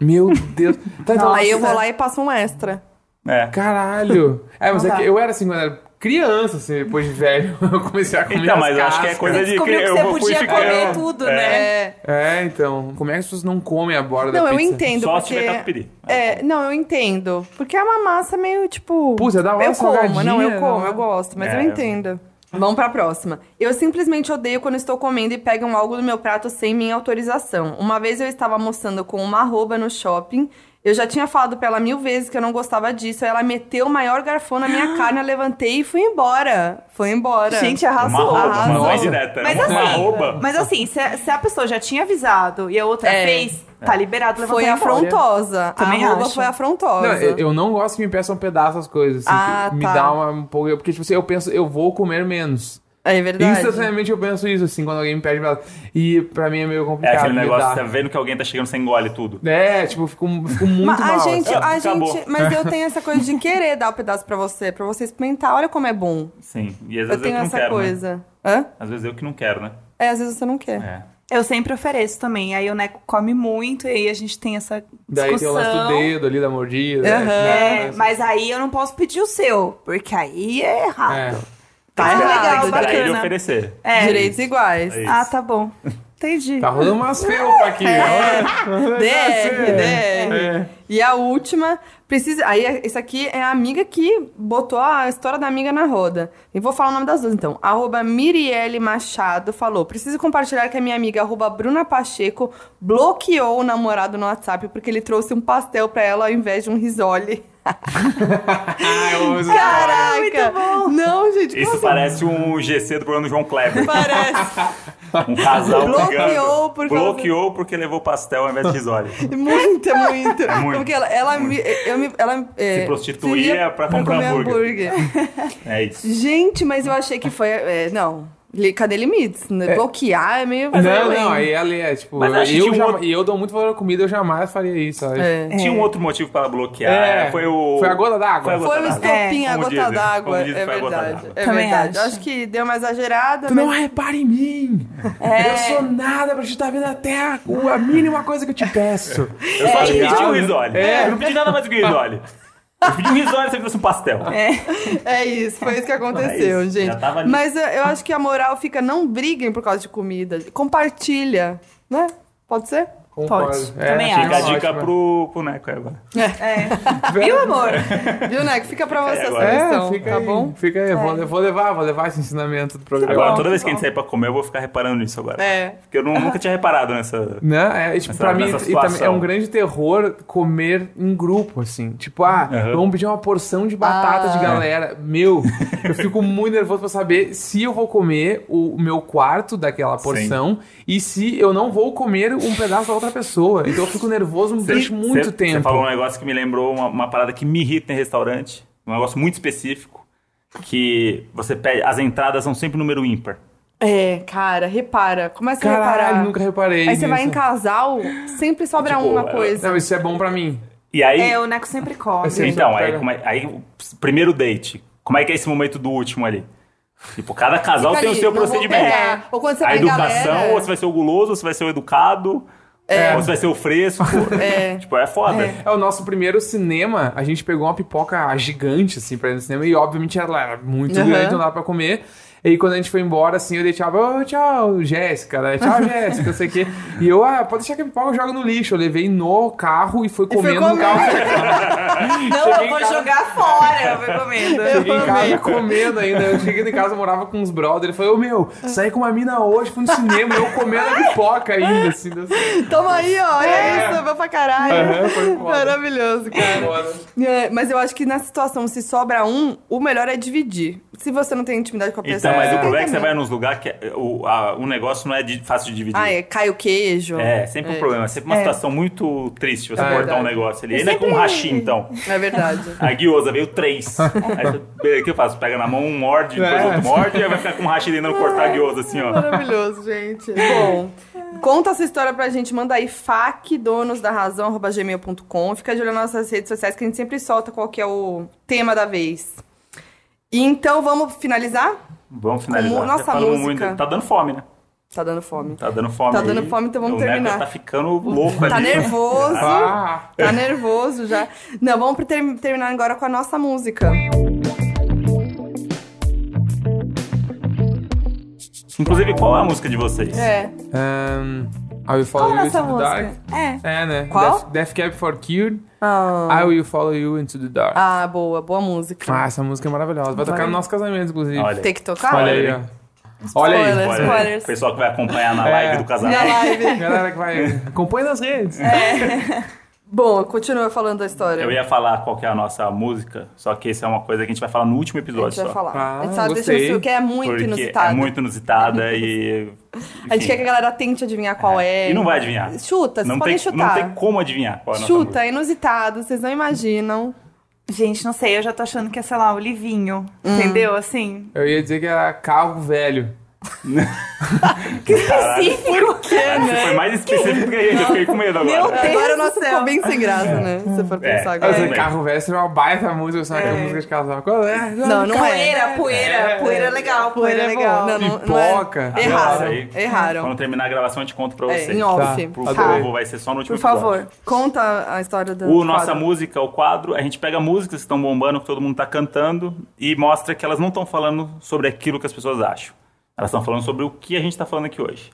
Meu Deus. Tá, então, Aí eu vou lá e passo um extra. É. Caralho. É, mas Não é que eu era assim quando era criança, assim, depois de velho. Eu comecei a comer Então, as mas eu acho que é cascas. coisa de Descobriu que eu vou- podia ficando- comer tudo, É. né? É. Então. Como é que as pessoas não comem a borda Não, da eu pizza? entendo, Só se porque... tiver catupiry. É, não, eu entendo. Porque é uma massa meio, tipo... Putz, é da hora Eu como, não, eu né? como, eu gosto, mas É, eu eu- entendo. Vamos pra próxima. Eu simplesmente odeio quando estou comendo e pegam algo do meu prato sem minha autorização. Uma vez eu estava almoçando com uma arroba no shopping. Eu já tinha falado pra ela mil vezes que eu não gostava disso. Aí ela meteu o maior garfão na minha carne, eu levantei e fui embora. Foi embora. Gente, Uma arrasou. uma arrasou. mãe direta. Mas uma, uma assim, rouba. mas assim, se, a- se a pessoa já tinha avisado e a outra É. fez, tá liberado levantar Foi afrontosa. Também a foi afrontosa. Não, eu, eu não gosto que me peçam um pedaço as coisas. Assim, Ah, que me tá. dá uma um pouco. Porque, tipo assim, eu penso, eu vou comer menos. É verdade. Instantaneamente eu penso isso, assim, quando alguém me pede pedaço. E pra mim é meio É complicado. aquele negócio, lidar. você tá vendo que alguém tá chegando, você engole tudo. É, tipo, eu fico, fico muito Mas mal. a gente, assim. a Acabou. gente, mas eu tenho essa coisa de querer dar o pedaço pra você, pra você experimentar. Olha como é bom. Sim. E às Eu vezes eu, tenho que não essa quero, né? coisa. Hã? Às vezes eu que não quero, né? É, às vezes você não quer. É. Eu sempre ofereço também. Aí o Neco come muito e aí a gente tem essa Daí tem o lance do discussão. dedo ali da mordida. Aham. né? É, mas aí eu não posso pedir o seu, porque aí é errado. É. Tá Ah, errado. legal, Tem que esperar ele oferecer. É. Direitos iguais. É. Ah, tá bom. Entendi. Tá rolando umas felpas aqui. É. DR, DR. É. E a última, precisa. Aí, esse aqui é a amiga que botou a história da amiga na roda. E vou falar o nome das duas, então. Arroba Mirielle Machado falou: preciso compartilhar que a minha amiga, arroba Bruna Pacheco, bloqueou o namorado no WhatsApp porque ele trouxe um pastel pra ela ao invés de um risole. Ah, isso. Caraca! muito. Não, gente, Isso assim? parece um GC do programa do João Kleber. Parece. Um casal Bloqueou por causa- Bloqueou porque levou pastel ao invés de risole. Muito, muito. muito, Porque ela, ela, me, eu me, ela é, Se prostituía pra comprar comer hambúrguer. É isso. Gente, mas eu achei que foi. é, não. Cadê limites? né? Bloquear é meio. Não, violento. não, aí ela é, tipo, Mas eu, um jama- outro- e eu dou muito valor à comida, eu jamais faria isso. É. Tinha um outro motivo para bloquear. É. Foi o. Foi a gota d'água. Foi a Foi o estopim, a Como gota d'água. É a verdade. É Também verdade. acho. Acho que deu uma exagerada. Tu mas... não repara em mim. Eu sou nada pra te estar vendo até a, a mínima coisa que eu te peço. Eu só te É. pedi um risole. É. Eu não pedi nada mais do que um risole. Eu pedi um risório e você trouxe um pastel. É isso, foi isso que aconteceu, É isso, gente. Mas eu, eu acho que a moral fica, não briguem por causa de comida. Compartilha, né? Pode ser? Concordo. Pode. É, Também fica Fica a acho. dica ótimo. pro, pro Neco agora. É. Viu, amor? Viu, né? Que fica pra você essa agora. lição, É, fica tá aí, bom? Fica aí, eu vou, vou levar, vou levar esse ensinamento do programa. Agora, bom, toda vez tá que a gente sair pra comer, eu vou ficar reparando nisso agora. É. Porque eu nu- nunca tinha reparado nessa. Não, é, tipo, Nessa- pra mim, e também é um grande terror comer em grupo, assim. Tipo, ah, Aham. vamos pedir uma porção de batata Ah. de galera. Meu, eu fico muito nervoso pra saber se eu vou comer o meu quarto daquela porção e se eu não vou comer um pedaço da outra pessoa. Então eu fico nervoso durante muito Você- tempo. Você falou um negócio que me lembrou uma, uma parada que me irrita em restaurante. Um negócio muito específico. Que você pede. As entradas são sempre número ímpar. É, cara, repara. Começa a Caralho, reparar. nunca reparei Aí você vai em casal, sempre sobra Tipo, uma é- coisa. Não, isso é bom pra mim. E aí. É, o Neco sempre come. Assim, então, aí, é- aí, o primeiro date. Como é que é esse momento do último ali? Tipo, cada casal Fica tem o ali, seu não vou procedimento. pegar. Ou quando você a vai educação, galera- ou você vai ser o guloso, ou você vai ser o educado, ou você vai ser o fresco. É. Tipo, é foda. É o nosso primeiro cinema. A gente pegou uma pipoca gigante, assim, pra ir no cinema. E, obviamente, ela era muito Uhum. grande, não dava pra comer. E aí, quando a gente foi embora, assim, eu dei tchau. Ô, tchau, Jéssica. Né? Tchau, Jéssica, não sei o quê. E eu, ah, pode deixar que a pipoca eu jogo no lixo. Eu levei no carro e fui foi comendo no carro. Não, Cheguei eu vou casa- jogar fora, eu vou comendo. Cheguei em amei. casa comendo ainda. Eu cheguei em casa, eu morava com uns brothers. Ele falou, ô, meu, saí com uma mina hoje, fui no cinema. Eu comendo a pipoca ainda, assim. assim. Toma aí, ó. Olha isso, vai pra caralho. Foi foda. Maravilhoso, cara. É, mas eu acho que nessa situação, se sobra um, o melhor é dividir. Se você não tem intimidade com a pessoa. Então, mas o tem problema é que você vai nos lugares que é- o, a- o negócio não é de- fácil de dividir. Ah, é, cai o queijo. É, sempre um problema. É sempre uma situação muito triste você É cortar verdade. um negócio ali. Ainda é com um rachim, então. É verdade. A guiosa veio três. Aí o que eu faço? Pega na mão, um morde, depois É. outro morde, e aí vai ficar com um rachim tentando cortar a guiosa, assim, ó. Maravilhoso, gente. Bom, conta essa história pra gente. Manda aí facdonosdarrazão.gmail.com. Fica de olho nas nossas redes sociais que a gente sempre solta qual que é o tema da vez. E então, vamos finalizar? Vamos finalizar. Como- nossa, música. Tá dando fome, né? Tá dando fome. Tá dando fome. Tá dando fome, então vamos o terminar. tá ficando louco Tá ali. nervoso. Ah, Tá nervoso já. Não, vamos ter- terminar agora com a nossa música. Inclusive, qual é a música de vocês? É. um, I Will Follow Qual You é Into the Dark. música? É. É, né? Qual? Death, Death Cab for Cured. Ah, I Will Follow You Into the Dark. ah, boa, boa música. Ah, essa música é maravilhosa. Vai tocar no nosso casamento, inclusive. Olha. Tem que tocar? Olha aí, ó. Olha aí. Spoiler. Olha, Spoilers. O pessoal que vai acompanhar na É. live do Na casamento. live. Galera que vai. Acompanha nas redes. Bom, continua falando da história. Eu ia falar qual que é a nossa música, só que isso é uma coisa que a gente vai falar no último A episódio gente vai só. falar. Ah, a gente sabe gostei. que é muito porque inusitado. é muito inusitada e. A gente quer que a galera tente adivinhar qual é. E não vai adivinhar. Chuta, vocês não podem tem, chutar. Não tem como adivinhar qual é a nossa Chuta, música. é inusitado, vocês não imaginam. Gente, não sei, eu já tô achando que é, sei lá, o Livinho. Entendeu? Assim. Eu ia dizer que era carro velho. Que específico. Você foi mais específico do que a gente, eu fiquei com medo agora. Meu Deus agora o nosso ficou bem sem graça, né? Se você for pensar É. agora. Mas É. carro velho seria uma baita música, sabe? Aquela música de casal. Qual é? Não, não é. Poeira, poeira, poeira é legal, Poeira poeira é legal. bom. Não, não, não é. Pipoca. Erraram. Aí. Erraram. Quando terminar a gravação, eu te conto pra É, vocês. em off. Tá. Pro povo vai ser só no último Por favor. episódio. Conta a história do O Nossa quadro. Música, o quadro, a gente pega músicas que estão bombando, que todo mundo tá cantando, e mostra que elas não estão falando sobre aquilo que as pessoas acham. Elas estão falando sobre o que a gente tá falando aqui hoje.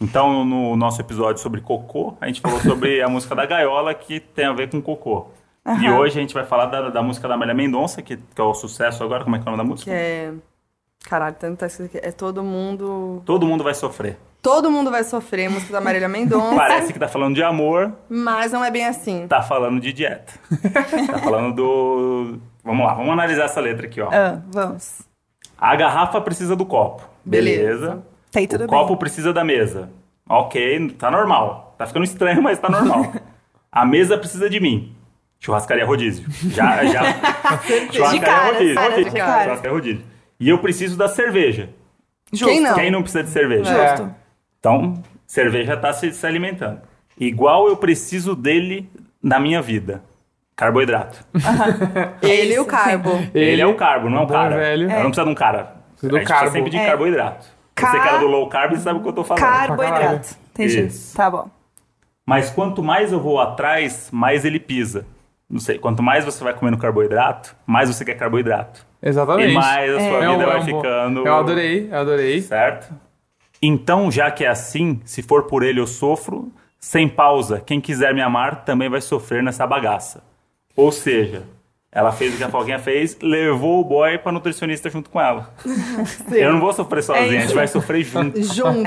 Então, no nosso episódio sobre cocô, a gente falou sobre a música da Gaiola, que tem a ver com cocô. E hoje a gente vai falar da, da música da Amélia Mendonça, que, que é o sucesso agora. Como é que é o nome da música? Que é... Caralho, tanto tá escrito aqui. É todo mundo... Todo mundo vai sofrer. Todo mundo vai sofrer, música da Marília Mendonça. Parece que tá falando de amor, Mas não é bem assim. tá falando de dieta. tá falando do. Vamos lá, vamos analisar essa letra aqui, ó. Ah, vamos. A garrafa precisa do copo. Beleza. Beleza. Tá aí tudo o bem. copo precisa da mesa. Ok, tá normal. Tá ficando estranho, mas tá normal. A mesa precisa de mim. Churrascaria rodízio. Já, já. Churrascaria cara, rodízio. cara, rodízio. cara. Churrascaria rodízio. E eu preciso da cerveja. Justo. Quem não? Quem não precisa de cerveja? É. Justo. Então, cerveja tá se, se alimentando. Igual eu preciso dele na minha vida. Carboidrato. Ele e o carbo. Ele, é o carbo, não é o bom cara. velho. Ela não precisa de um cara. Do a gente precisa carbo. sempre de É. carboidrato. Ca- Você que era do low carb, você sabe o que eu tô falando. Carboidrato. Entendi. Isso. Tá bom. Mas quanto mais eu vou atrás, mais ele pisa. Não sei, quanto mais você vai comendo carboidrato, mais você quer carboidrato. Exatamente. E mais a sua É um- vida é vai um ficando. Eu adorei, eu adorei. Certo? Então, já que é assim, se for por ele eu sofro, sem pausa, quem quiser me amar também vai sofrer nessa bagaça. Ou seja, ela fez o que a Foquinha fez, levou o boy pra nutricionista junto com ela. Eu não vou sofrer sozinha, a gente vai sofrer junto. Junto.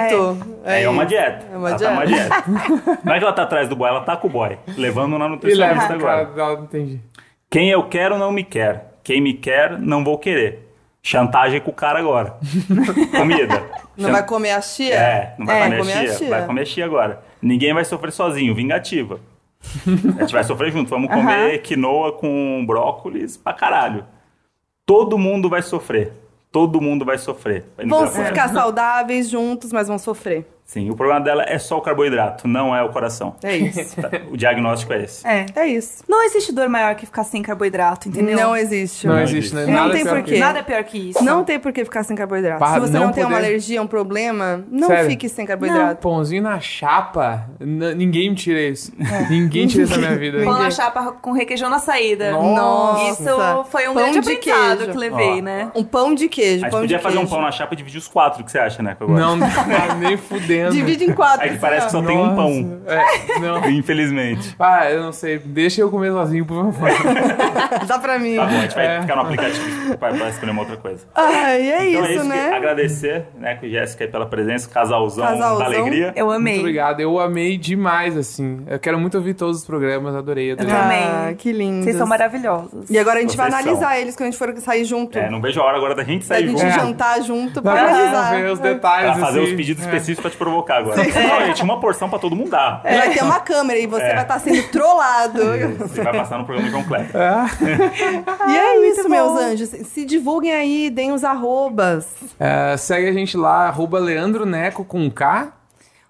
É, uma isso. dieta. É uma ela tá uma dieta. dieta. Não é que ela tá atrás do boy, ela tá com o boy, levando na nutricionista a cara agora. entendi. Quem eu quero não me quer. Quem me quer, não vou querer. Chantagem com o cara agora. Comida. Não Chan- vai comer a chia? É, não vai É, comer, comer a a chia. Vai comer chia agora. Ninguém vai sofrer sozinho, vingativa. a gente vai sofrer junto. Vamos comer quinoa com brócolis pra caralho. Todo mundo vai sofrer. Todo mundo vai sofrer. Vão ficar saudáveis juntos, mas vão sofrer. Sim, o problema dela é só o carboidrato, não é o coração. É isso. O diagnóstico é esse. É. É isso. Não existe dor maior que ficar sem carboidrato, entendeu? Não existe. Não, Não existe, né? existe. Não Nada tem porquê. que- Nada é pior que isso. Não tem por que ficar sem carboidrato. Bah, Se você não não, tem uma poder- alergia, um problema, não Sério? fique sem carboidrato. Pãozinho na chapa, ninguém me tira isso. Ninguém tira isso da minha vida. Pão na chapa com requeijão na saída. Nossa. Isso foi um Pão grande de aprendizado queijo. que levei, Ó. né? Um pão de queijo. A gente pão podia de fazer um pão na chapa e dividir os quatro, o que você acha, né? Agora? Não, não, nem fudendo. Divide em quatro. Aí que parece que só tem um pão, É, não. infelizmente. Ah, eu não sei. Deixa eu comer sozinho, por favor. Dá pra mim. Tá bom, a gente vai É. ficar no aplicativo pra, escolher uma outra coisa. Ai, é Então isso, é isso, né? que agradecer, né, com Jéssica aí pela presença, casalzão, Casalzão. da alegria. Eu amei. Muito obrigado. Eu amei demais, assim. Eu quero muito ouvir todos os programas, adorei, adorei. Eu também. Ah, que lindo. Vocês são maravilhosos. E agora a gente vai Vocês analisar eles quando a gente for sair junto. É, não vejo a hora agora da gente da sair gente junto. É. jantar junto pra pra analisar. ver os detalhes, Pra fazer assim. os pedidos específicos pra te provocar agora. Não, gente, uma porção pra todo mundo dar. É, Vai ter uma câmera e você É. vai estar sendo trollado. Você vai passar no programa de completo. E é isso, meus anjos. Se divulguem aí, deem os arrobas. É, segue a gente lá, arroba Leandro Neco com K.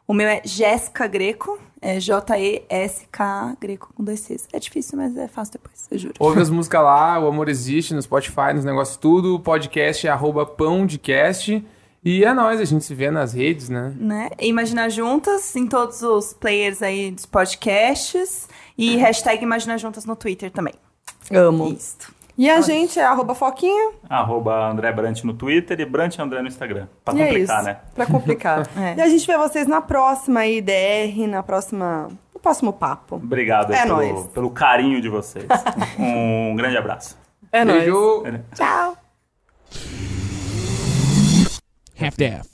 O meu é Jéssica Greco. É J-E-S-K Greco com dois Cs. É difícil, mas é fácil depois, eu juro. Ouve as músicas lá, o Amor Existe, no Spotify, nos negócios tudo. O podcast é arroba pãodecast. E é nóis, a gente se vê nas redes, né? Né? Imaginar Juntas em todos os players aí dos podcasts. E hashtag Imaginar Juntas no Twitter também. Amo. Isto. E a gente é arroba Foquinha. Arroba André Brant no Twitter e Brant André no Instagram. Pra e é complicar, isso. né? Pra complicar. É. E a gente vê vocês na próxima IDR, na próxima. No próximo papo. Obrigado aí É pelo, nóis. pelo carinho de vocês. Um grande abraço. É nóis. Beijo! Tchau. half-daff.